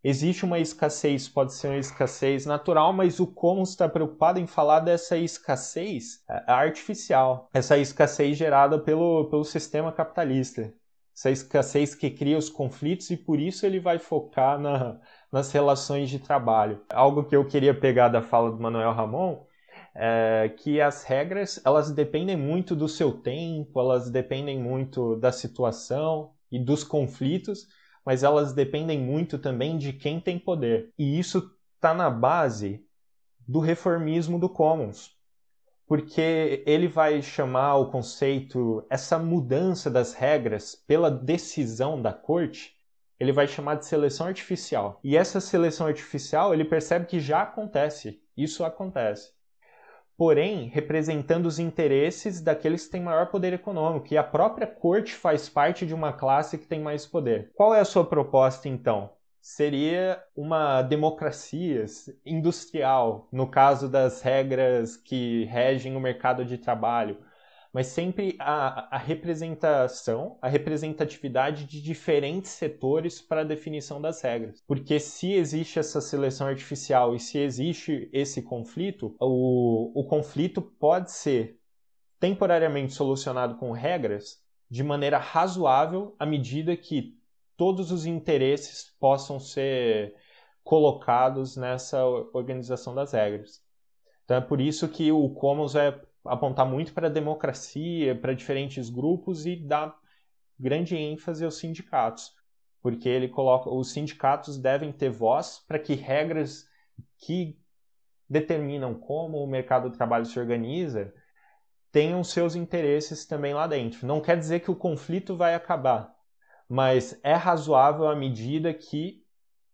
Existe uma escassez, pode ser uma escassez natural, mas o como está preocupado em falar dessa escassez é, artificial, essa escassez gerada pelo, pelo sistema capitalista, essa escassez que cria os conflitos e por isso ele vai focar na, nas relações de trabalho. Algo que eu queria pegar da fala do Manuel Ramon é que as regras elas dependem muito do seu tempo, elas dependem muito da situação e dos conflitos, mas elas dependem muito também de quem tem poder. E isso está na base do reformismo do Commons, porque ele vai chamar o conceito, essa mudança das regras pela decisão da corte, ele vai chamar de seleção artificial. E essa seleção artificial, ele percebe que já acontece. Isso acontece. Porém, representando os interesses daqueles que têm maior poder econômico. E a própria corte faz parte de uma classe que tem mais poder. Qual é a sua proposta, então? Seria uma democracia industrial, no caso das regras que regem o mercado de trabalho mas sempre a, a representação, a representatividade de diferentes setores para a definição das regras. Porque se existe essa seleção artificial e se existe esse conflito, o, o conflito pode ser temporariamente solucionado com regras de maneira razoável à medida que todos os interesses possam ser colocados nessa organização das regras. Então é por isso que o Commons é apontar muito para a democracia, para diferentes grupos e dar grande ênfase aos sindicatos, porque ele coloca os sindicatos devem ter voz para que regras que determinam como o mercado do trabalho se organiza tenham seus interesses também lá dentro. Não quer dizer que o conflito vai acabar, mas é razoável à medida que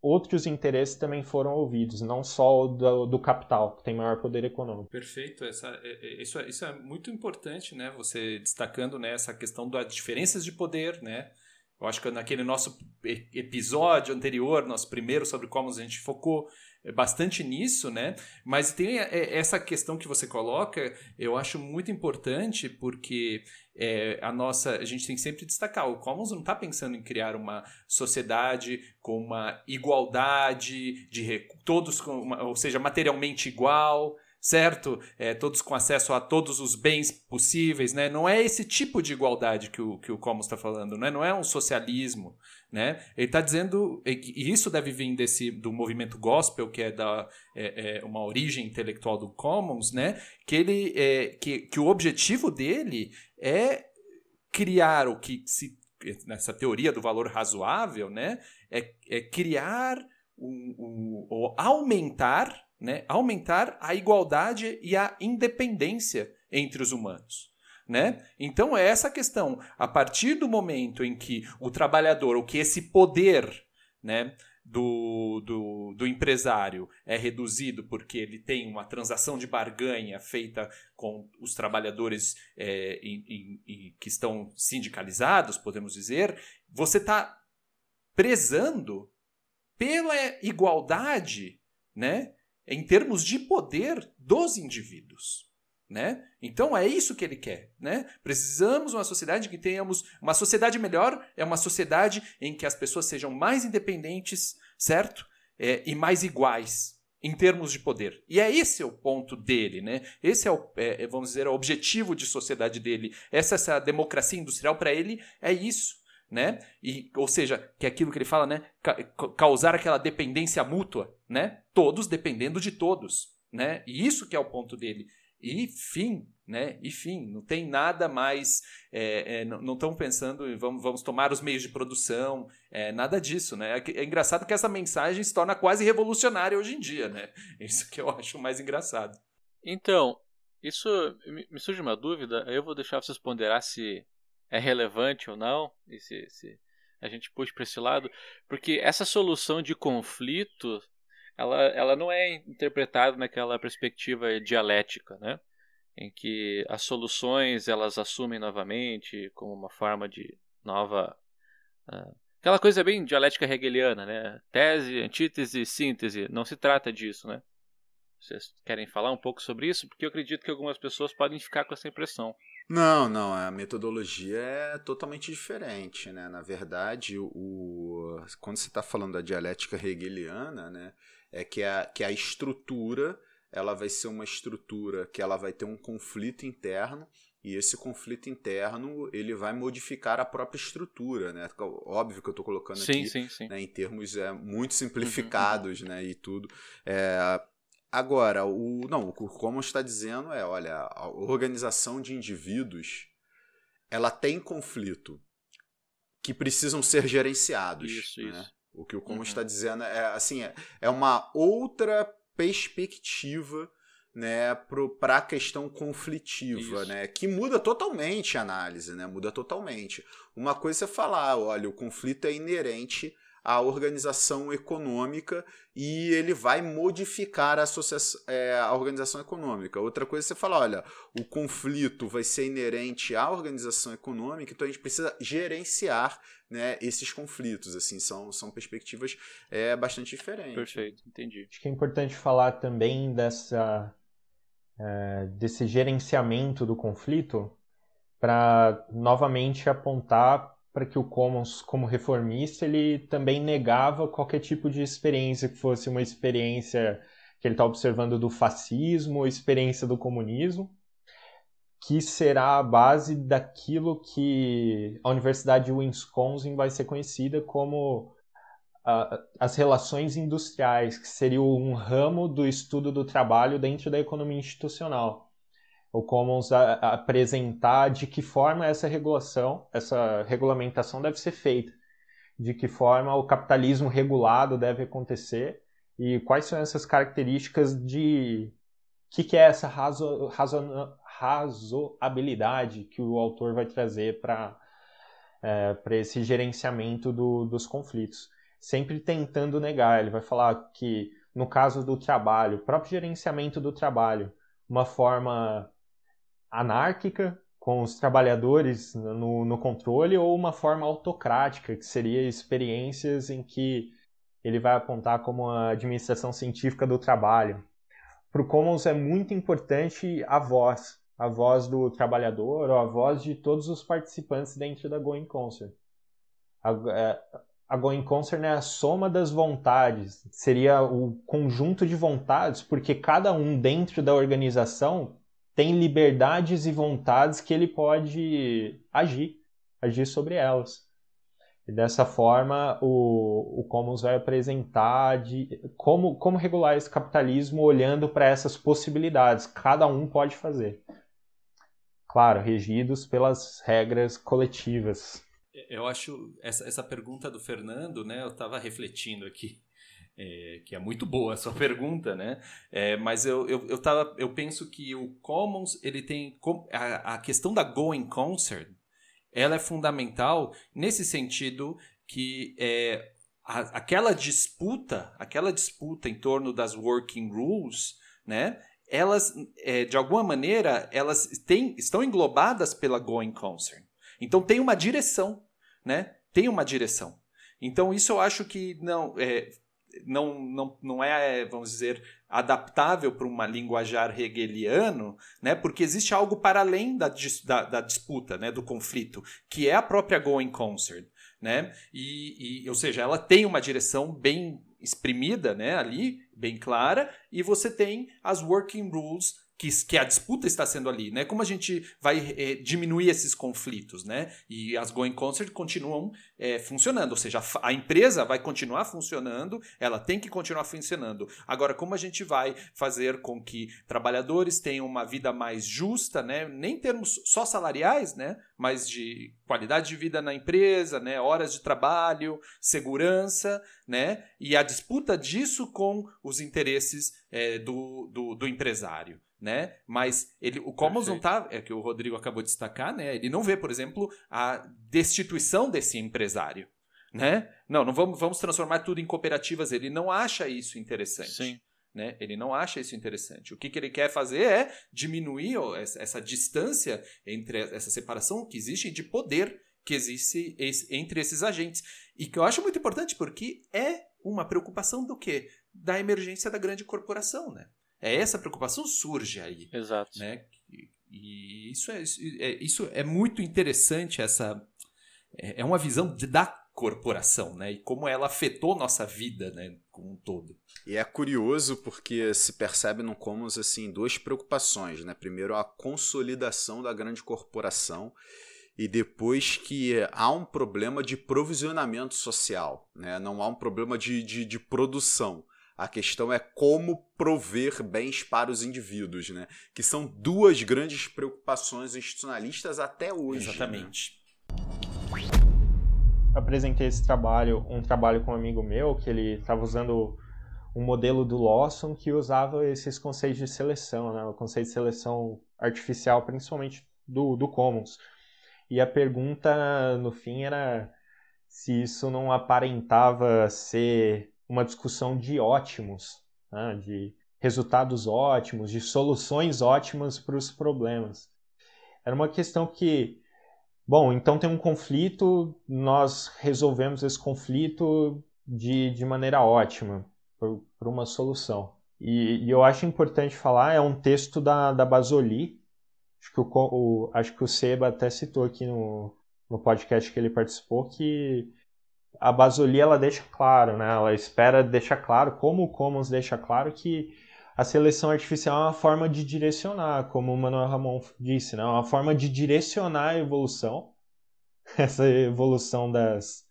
outros interesses também foram ouvidos, não só o do, do, capital, que tem maior poder econômico. Perfeito, essa, é, é, isso, é, isso é muito importante, né? Você destacando né, essa questão das diferenças de poder, né? Eu acho que naquele nosso episódio anterior, nosso primeiro sobre como a gente focou bastante nisso, né? Mas tem essa questão que você coloca, eu acho muito importante porque é, a nossa, a gente tem que sempre destacar, o Commons não está pensando em criar uma sociedade com uma igualdade de todos, com uma, ou seja, materialmente igual, certo? É, todos com acesso a todos os bens possíveis, né? Não é esse tipo de igualdade que o, que o Commons está falando, né? não é um socialismo, né? Ele está dizendo, e isso deve vir desse, do movimento gospel, que é, da, é, é uma origem intelectual do Commons, né? que, ele, é, que, que o objetivo dele é criar o que se nessa teoria do valor razoável, né, é, é criar um, um, ou aumentar né, aumentar a igualdade e a independência entre os humanos. Né? Então é essa questão. A partir do momento em que o trabalhador, ou que esse poder né, do, do, do, empresário é reduzido porque ele tem uma transação de barganha feita com os trabalhadores é, em, em, em, que estão sindicalizados, podemos dizer, você está prezando pela igualdade né, em termos de poder dos indivíduos. Né? Então é isso que ele quer. Né? Precisamos uma sociedade que tenhamos. Uma sociedade melhor é uma sociedade em que as pessoas sejam mais independentes, certo? É, e mais iguais em termos de poder. E é esse o ponto dele, né? Esse é o, é, vamos dizer, o objetivo de sociedade dele. Essa, essa democracia industrial para ele é isso né? E, ou seja, que é aquilo que ele fala, né? causar aquela dependência mútua, né? Todos dependendo de todos, né? E isso que é o ponto dele. E fim, né? E fim, não tem nada mais, é, é, não estão pensando em vamos, vamos tomar os meios de produção, é, nada disso, né? É, é engraçado que essa mensagem se torna quase revolucionária hoje em dia, né? [LAUGHS] Isso que eu acho mais engraçado. Então, isso me surge uma dúvida, eu vou deixar vocês ponderar se é relevante ou não, e se, se a gente puxa para esse lado, porque essa solução de conflito ela, ela não é interpretada naquela perspectiva dialética, né? em que as soluções elas assumem novamente como uma forma de nova uh, Aquela coisa bem dialética hegeliana, né? Tese, antítese, síntese. Não se trata disso, né? Vocês querem falar um pouco sobre isso? Porque eu acredito que algumas pessoas podem ficar com essa impressão. Não, não, a metodologia é totalmente diferente, né? Na verdade, o, quando você está falando da dialética hegeliana, né, é que a, que a estrutura ela vai ser uma estrutura que ela vai ter um conflito interno e esse conflito interno ele vai modificar a própria estrutura, né? Óbvio que eu estou colocando sim, aqui sim, sim. Né, em termos é, muito simplificados, uhum. né? E tudo. É, Agora, o não, o como está dizendo é, olha, a organização de indivíduos ela tem conflito que precisam ser gerenciados. Isso, né? isso. O que o como uhum. está dizendo é assim, é, é uma outra perspectiva né, para a questão conflitiva, né, que muda totalmente a análise, né, muda totalmente. Uma coisa é falar, olha, o conflito é inerente a organização econômica e ele vai modificar a, é, a organização econômica. Outra coisa é você falar, olha, o conflito vai ser inerente à organização econômica, então a gente precisa gerenciar né, esses conflitos. Assim, são, são perspectivas é, bastante diferentes. Perfeito, entendi. Acho que é importante falar também dessa, é, desse gerenciamento do conflito para novamente apontar para que o Commons, como reformista, ele também negava qualquer tipo de experiência que fosse uma experiência que ele está observando do fascismo ou experiência do comunismo, que será a base daquilo que a Universidade de Wisconsin vai ser conhecida como uh, as relações industriais, que seria um ramo do estudo do trabalho dentro da economia institucional o Commons a, a apresentar de que forma essa regulação, essa regulamentação deve ser feita, de que forma o capitalismo regulado deve acontecer e quais são essas características de o que, que, é essa razo, razo, razoabilidade que o autor vai trazer para é, para esse gerenciamento do, dos conflitos. Sempre tentando negar, ele vai falar que no caso do trabalho, o próprio gerenciamento do trabalho, uma forma anárquica, com os trabalhadores no, no controle, ou uma forma autocrática, que seria experiências em que ele vai apontar como a administração científica do trabalho. Para o Commons é muito importante a voz, a voz do trabalhador ou a voz de todos os participantes dentro da Going Concert. A, é, a Going Concert é a soma das vontades, seria o conjunto de vontades, porque cada um dentro da organização tem liberdades e vontades que ele pode agir, agir sobre elas. E dessa forma, o, o Commons vai apresentar de, como, como regular esse capitalismo olhando para essas possibilidades. Cada um pode fazer. Claro, regidos pelas regras coletivas. Eu acho essa, essa pergunta do Fernando, né? Eu estava refletindo aqui é, que é muito boa a sua [LAUGHS] pergunta, né? É, mas eu, eu, eu, tava, eu penso que o Commons, ele tem. A, a questão da Going Concert, ela é fundamental nesse sentido que é, a, aquela disputa, aquela disputa em torno das working rules, né? Elas, é, de alguma maneira, elas têm, estão englobadas pela Going Concern. Então tem uma direção, né? Tem uma direção. Então isso eu acho que não é, não, não, não é, vamos dizer, adaptável para uma linguajar hegeliano, né? porque existe algo para além da, da, da, disputa, né? do conflito, que é a própria going concert. Né? E, e, ou seja, ela tem uma direção bem exprimida né? ali, bem clara, e você tem as working rules que, que a disputa está sendo ali, né? Como a gente vai é, diminuir esses conflitos, né? E as going concert continuam é, funcionando, ou seja, a, a, empresa vai continuar funcionando, ela tem que continuar funcionando. Agora, como a gente vai fazer com que trabalhadores tenham uma vida mais justa, né? Nem em termos só salariais, né? Mas de qualidade de vida na empresa, né? Horas de trabalho, segurança, né? E a disputa disso com os interesses é, do, do, do empresário né? Mas ele, o Commons não tá, é que o Rodrigo acabou de destacar, né? Ele não vê, por exemplo, a destituição desse empresário, né? Não, não vamos, vamos transformar tudo em cooperativas. Ele não acha isso interessante. Sim. Né? Ele não acha isso interessante. O que, que ele quer fazer é diminuir essa, essa distância entre essa separação que existe de poder que existe entre esses agentes. E que eu acho muito importante porque é uma preocupação do quê? Da emergência da grande corporação, né? É essa preocupação surge aí. Exato. Né? E isso é, é, isso é muito interessante, essa é, é uma visão da corporação, né? E como ela afetou nossa vida, né, como um todo. E é curioso porque se percebe no Commons assim duas preocupações, né? Primeiro a consolidação da grande corporação e depois que há um problema de provisionamento social, né? Não há um problema de, de, de produção. A questão é como prover bens para os indivíduos, né? Que são duas grandes preocupações institucionalistas até hoje. Exatamente. Né? Apresentei esse trabalho, um trabalho com um amigo meu, que ele estava usando um modelo do Lawson que usava esses conceitos de seleção, né? o conceito de seleção artificial, principalmente do, do Commons. E a pergunta, no fim, era se isso não aparentava ser uma discussão de ótimos, né? de resultados ótimos, de soluções ótimas para os problemas. Era uma questão que, bom, então tem um conflito, nós resolvemos esse conflito de, de maneira ótima, por, por uma solução. E, e, eu acho importante falar, é um texto da, da Basoli, acho que o, o, acho que o Seba até citou aqui no, no podcast que ele participou, que a Basoli ela deixa claro, né? Ela espera deixar claro, como o Commons deixa claro que a seleção artificial é uma forma de direcionar, como o Manuel Ramon disse, né? Uma forma de direcionar a evolução, [LAUGHS] essa evolução das,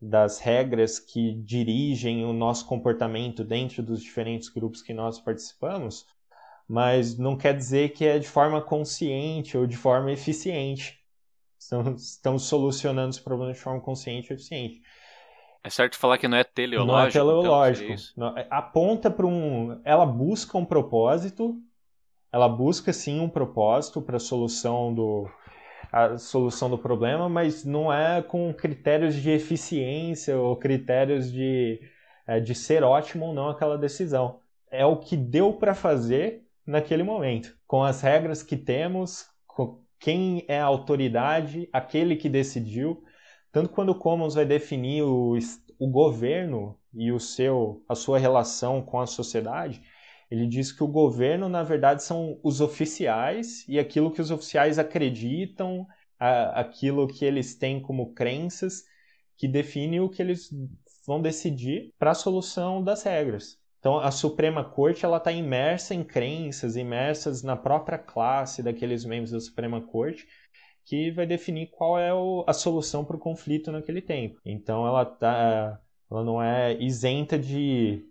das regras que dirigem o nosso comportamento dentro dos diferentes grupos que nós participamos, mas não quer dizer que é de forma consciente ou de forma eficiente. Estamos, estamos solucionando os problemas de forma consciente e eficiente. É certo falar que não é teleológico? Não é teleológico. Então, é, aponta para um. Ela busca um propósito, ela busca sim um propósito para a solução do, a solução do problema, mas não é com critérios de eficiência ou critérios de, é, de ser ótimo ou não aquela decisão. É o que deu para fazer naquele momento, com as regras que temos, com quem é a autoridade, aquele que decidiu. Tanto quando o Commons vai definir o, o governo e o seu, a sua relação com a sociedade, ele diz que o governo, na verdade, são os oficiais e aquilo que os oficiais acreditam, a, aquilo que eles têm como crenças, que define o que eles vão decidir para a solução das regras. Então, a Suprema Corte ela está imersa em crenças, imersas na própria classe daqueles membros da Suprema Corte, que vai definir qual é o, a solução para o conflito naquele tempo. Então, ela, tá, ela não é isenta de,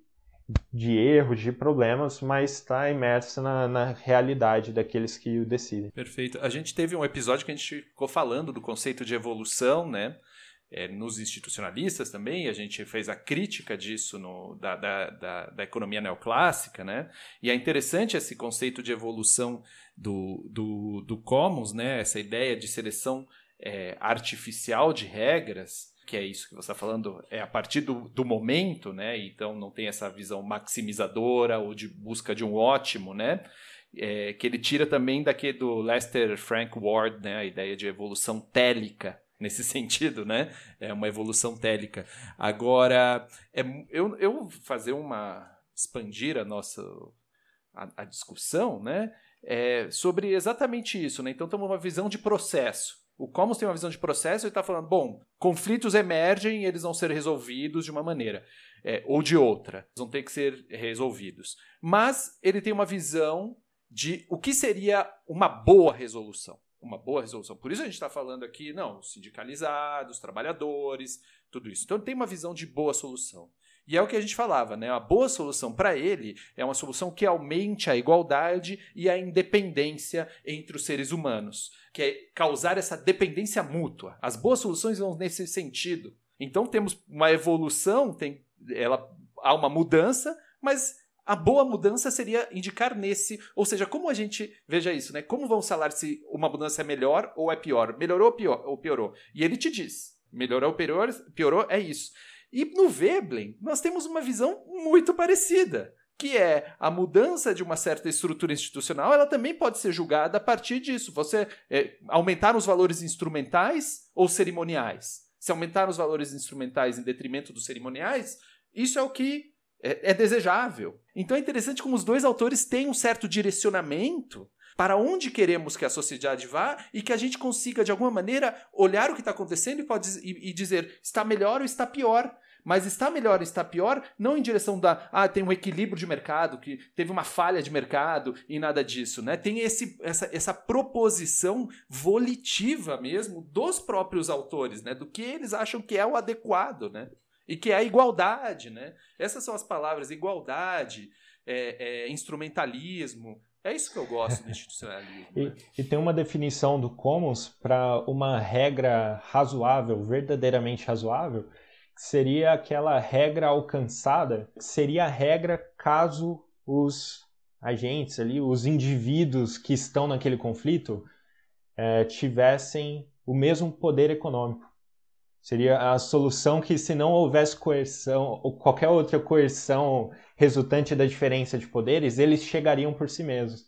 de erros, de problemas, mas está imersa na, na realidade daqueles que o decidem. Perfeito. A gente teve um episódio que a gente ficou falando do conceito de evolução, né? É, nos institucionalistas também, a gente fez a crítica disso no, da, da, da, da, economia neoclássica, né? E é interessante esse conceito de evolução do, do, do Commons, né? Essa ideia de seleção é, artificial de regras, que é isso que você está falando, é a partir do, do momento, né? Então não tem essa visão maximizadora ou de busca de um ótimo, né? É, que ele tira também daqui do Lester Frank Ward, né? A ideia de evolução télica, nesse [LAUGHS] sentido, né? É uma evolução télica. Agora, é, eu, eu fazer uma expandir a nossa a, a discussão, né? É, sobre exatamente isso, né? Então, temos uma visão de processo. O Commons tem uma visão de processo e está falando, bom, conflitos emergem e eles vão ser resolvidos de uma maneira é, ou de outra. Vão ter que ser resolvidos. Mas ele tem uma visão de o que seria uma boa resolução uma boa resolução. Por isso a gente está falando aqui, não, sindicalizados, trabalhadores, tudo isso. Então tem uma visão de boa solução. E é o que a gente falava, né? A boa solução para ele é uma solução que aumente a igualdade e a independência entre os seres humanos, que é causar essa dependência mútua. As boas soluções vão nesse sentido. Então temos uma evolução, tem, ela há uma mudança, mas a boa mudança seria indicar nesse, ou seja, como a gente veja isso, né? Como vamos falar se uma mudança é melhor ou é pior? Melhorou ou, pior, ou piorou? E ele te diz: melhorou ou piorou, piorou é isso. E no Veblen, nós temos uma visão muito parecida. que é a mudança de uma certa estrutura institucional, ela também pode ser julgada a partir disso. Você é, aumentar os valores instrumentais ou cerimoniais? Se aumentar os valores instrumentais em detrimento dos cerimoniais, isso é o que é, é desejável. Então é interessante como os dois autores têm um certo direcionamento para onde queremos que a sociedade vá e que a gente consiga, de alguma maneira, olhar o que está acontecendo e, pode, e, e dizer está melhor ou está pior. Mas está melhor está pior, não em direção da ah, tem um equilíbrio de mercado, que teve uma falha de mercado e nada disso, né? Tem esse, essa, essa proposição volitiva mesmo dos próprios autores, né? Do que eles acham que é o adequado, né? E que é a igualdade, né? Essas são as palavras: igualdade, é, é, instrumentalismo. É isso que eu gosto do [LAUGHS] institucionalismo. e, né? e tem uma definição do Commons para uma regra razoável, verdadeiramente razoável, que seria aquela regra alcançada, seria a regra caso os agentes ali, os indivíduos que estão naquele conflito, é, tivessem o mesmo poder econômico. Seria a solução que, se não houvesse coerção ou qualquer outra coerção resultante da diferença de poderes, eles chegariam por si mesmos.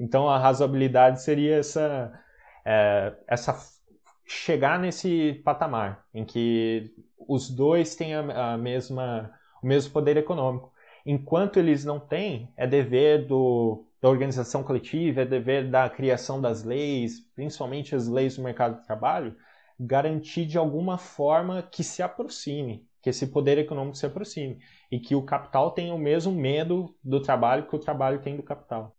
Então, a razoabilidade seria essa, é, essa chegar nesse patamar em que os dois têm a, a mesma, o mesmo poder econômico. Enquanto eles não têm, é dever do, da organização coletiva, é dever da criação das leis, principalmente as leis do mercado de trabalho, garantir de alguma forma que se aproxime, que esse poder econômico se aproxime e que o capital tenha o mesmo medo do trabalho que o trabalho tem do capital.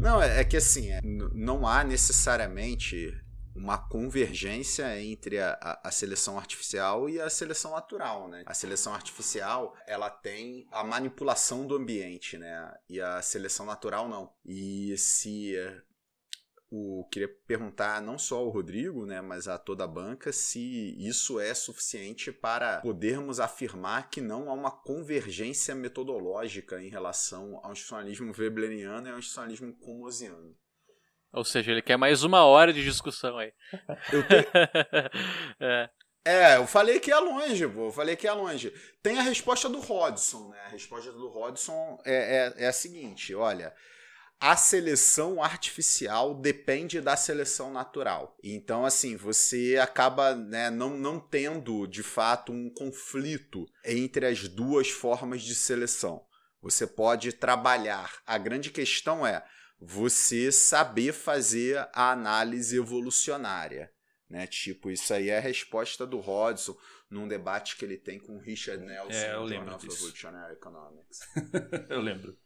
Não, é, é que assim, é, não há necessariamente uma convergência entre a, a, seleção artificial e a seleção natural, né? A seleção artificial, ela tem a manipulação do ambiente, né? E a seleção natural não. E se o, queria perguntar não só ao Rodrigo, né, mas a toda a banca, se isso é suficiente para podermos afirmar que não há uma convergência metodológica em relação ao institucionalismo webleriano e ao institucionalismo comosiano. Ou seja, ele quer mais uma hora de discussão aí. Eu [LAUGHS] é. É, eu falei que é longe, pô. Eu falei que é longe. Tem a resposta do Rodson, né? A resposta do Rodson é, é, é a seguinte: olha, a seleção artificial depende da seleção natural. Então, assim, você acaba né, não, não tendo, de fato, um conflito entre as duas formas de seleção. Você pode trabalhar. A grande questão é você saber fazer a análise evolucionária. Né? Tipo, isso aí é a resposta do Rodson num debate que ele tem com Richard Nelson é, [LAUGHS] eu lembro disso. Evolutionary Economics. eu lembro.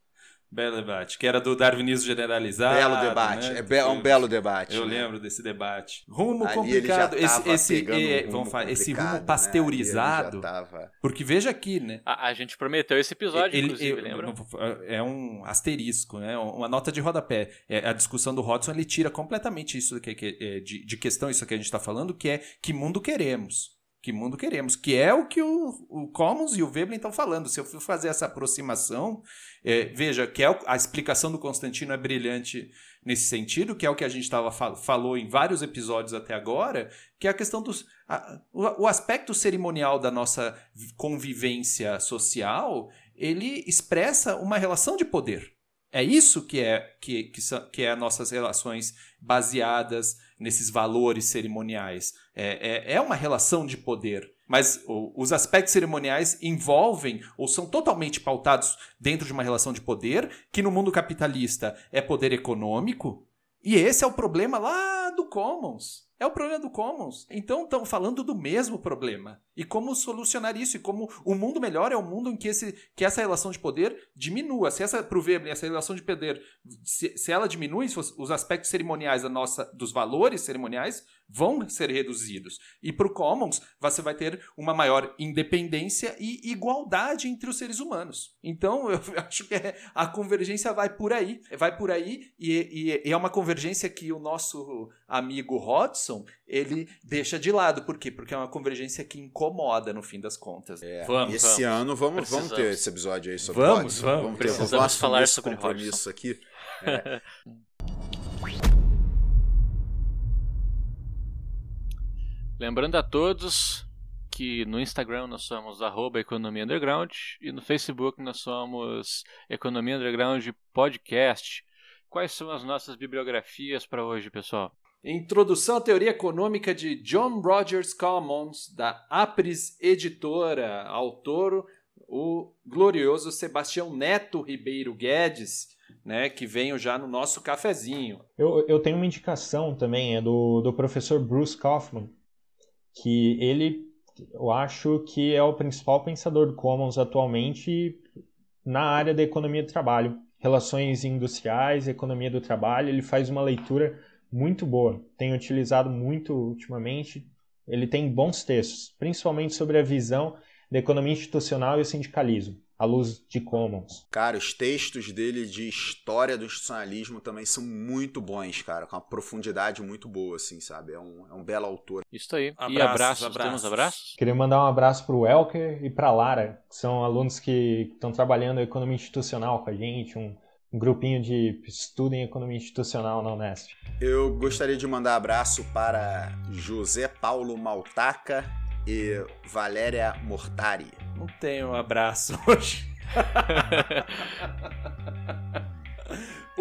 Belo debate, que era do darwinismo generalizado. Belo debate, né? é, be é um belo debate. Eu né? lembro desse debate. Rumo Ali complicado, esse esse, é, rumo vamos falar, esse rumo né? pasteurizado. Né? Porque veja aqui, né? A, a, gente prometeu esse episódio, ele, inclusive, ele, lembra? É um asterisco, né? Uma nota de rodapé. É, a discussão do Hodgson ele tira completamente isso que, que é, de, de questão, isso que a gente está falando, que é que mundo queremos. Que mundo queremos? Que é o que o, o Commons e o Veblen estão falando. Se eu for fazer essa aproximação, é, veja que é o, a explicação do Constantino é brilhante nesse sentido, que é o que a gente tava, falou em vários episódios até agora, que é a questão dos. A, o, o aspecto cerimonial da nossa convivência social, ele expressa uma relação de poder. É isso que é que, que, são, que é as nossas relações baseadas nesses valores cerimoniais. É, é, é uma relação de poder. Mas o, os aspectos cerimoniais envolvem ou são totalmente pautados dentro de uma relação de poder, que no mundo capitalista é poder econômico. E esse é o problema lá do Commons. É o problema do Commons. Então estão falando do mesmo problema. E como solucionar isso. E como o mundo melhor é o mundo em que, esse, que essa relação de poder diminua. Se essa, pro Veblen, essa relação de poder, se, se ela diminui, se os, os aspectos cerimoniais da nossa, dos valores cerimoniais vão ser reduzidos. E para o Commons, você vai ter uma maior independência e igualdade entre os seres humanos. Então, [LAUGHS] eu acho que é, a convergência vai por aí. Vai por aí e, e, e, é uma convergência que o nosso amigo Hodgson, ele deixa de lado. Por quê? Porque é uma convergência que incomoda, no fim das contas. É, vamos, esse vamos. ano vamos, vamos ter esse episódio aí sobre Vamos, Hodgson. vamos. vamos ter, Precisamos falar sobre compromisso aqui. É. [LAUGHS] Lembrando a todos que no Instagram nós somos arroba Economia Underground e no Facebook nós somos Economia Underground Podcast. Quais são as nossas bibliografias para hoje, pessoal? Introdução à Teoria Econômica de John Rogers Commons, da Apris Editora, autor o glorioso Sebastião Neto Ribeiro Guedes, né, que veio já no nosso cafezinho. Eu, eu tenho uma indicação também, é do, do professor Bruce Kaufman, que ele, eu acho que é o principal pensador do Commons atualmente na área da economia do trabalho. Relações industriais, economia do trabalho, ele faz uma leitura muito boa. Tenho utilizado muito ultimamente. Ele tem bons textos, principalmente sobre a visão da economia institucional e o sindicalismo, à luz de Commons. Cara, os textos dele de história do institucionalismo também são muito bons, cara, com uma profundidade muito boa, assim, sabe? É um, é um belo autor. Isso aí. Abraços, e abraços, abraços. temos abraços? Queria mandar um abraço para o Elker e para a Lara, que são alunos que estão trabalhando em economia institucional com a gente, um, um grupinho de estudo em economia institucional na Unesp. Eu gostaria de mandar abraço para José Paulo Maltaca e Valéria Mortari. Não tenho um abraço [LAUGHS] hoje. [LAUGHS]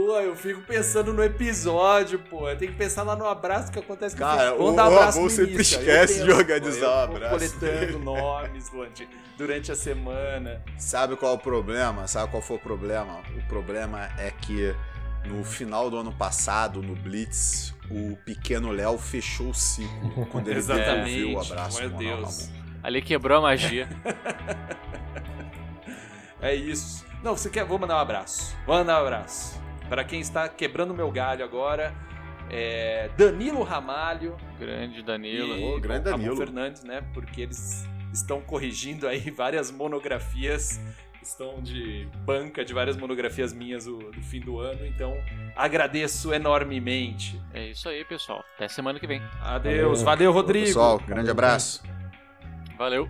Pô, eu fico pensando no episódio, pô. Eu tenho que pensar lá no abraço que acontece com Cara, Vamos o dar abraço no sempre início, esquece de penso, organizar pô, eu o vou abraço coletando [LAUGHS] nomes durante, durante a semana. Sabe qual é o problema? Sabe qual foi o problema? O problema é que no final do ano passado, no Blitz, o pequeno Léo fechou o ciclo [LAUGHS] quando ele devolveu o abraço Meu Deus. Ali quebrou a magia. [LAUGHS] É isso. Não, você quer? Vou mandar um abraço. Vou mandar um abraço. Para quem está quebrando meu galho agora, é Danilo Ramalho Grande Danilo. e Ô, grande Ramon Danilo. Fernandes, né? Porque eles estão corrigindo aí várias monografias, estão de banca de várias monografias minhas do, do fim do ano, então agradeço enormemente. É isso aí, pessoal. Até semana que vem. Adeus, Valeu. valeu Rodrigo. Pessoal, grande abraço. Valeu.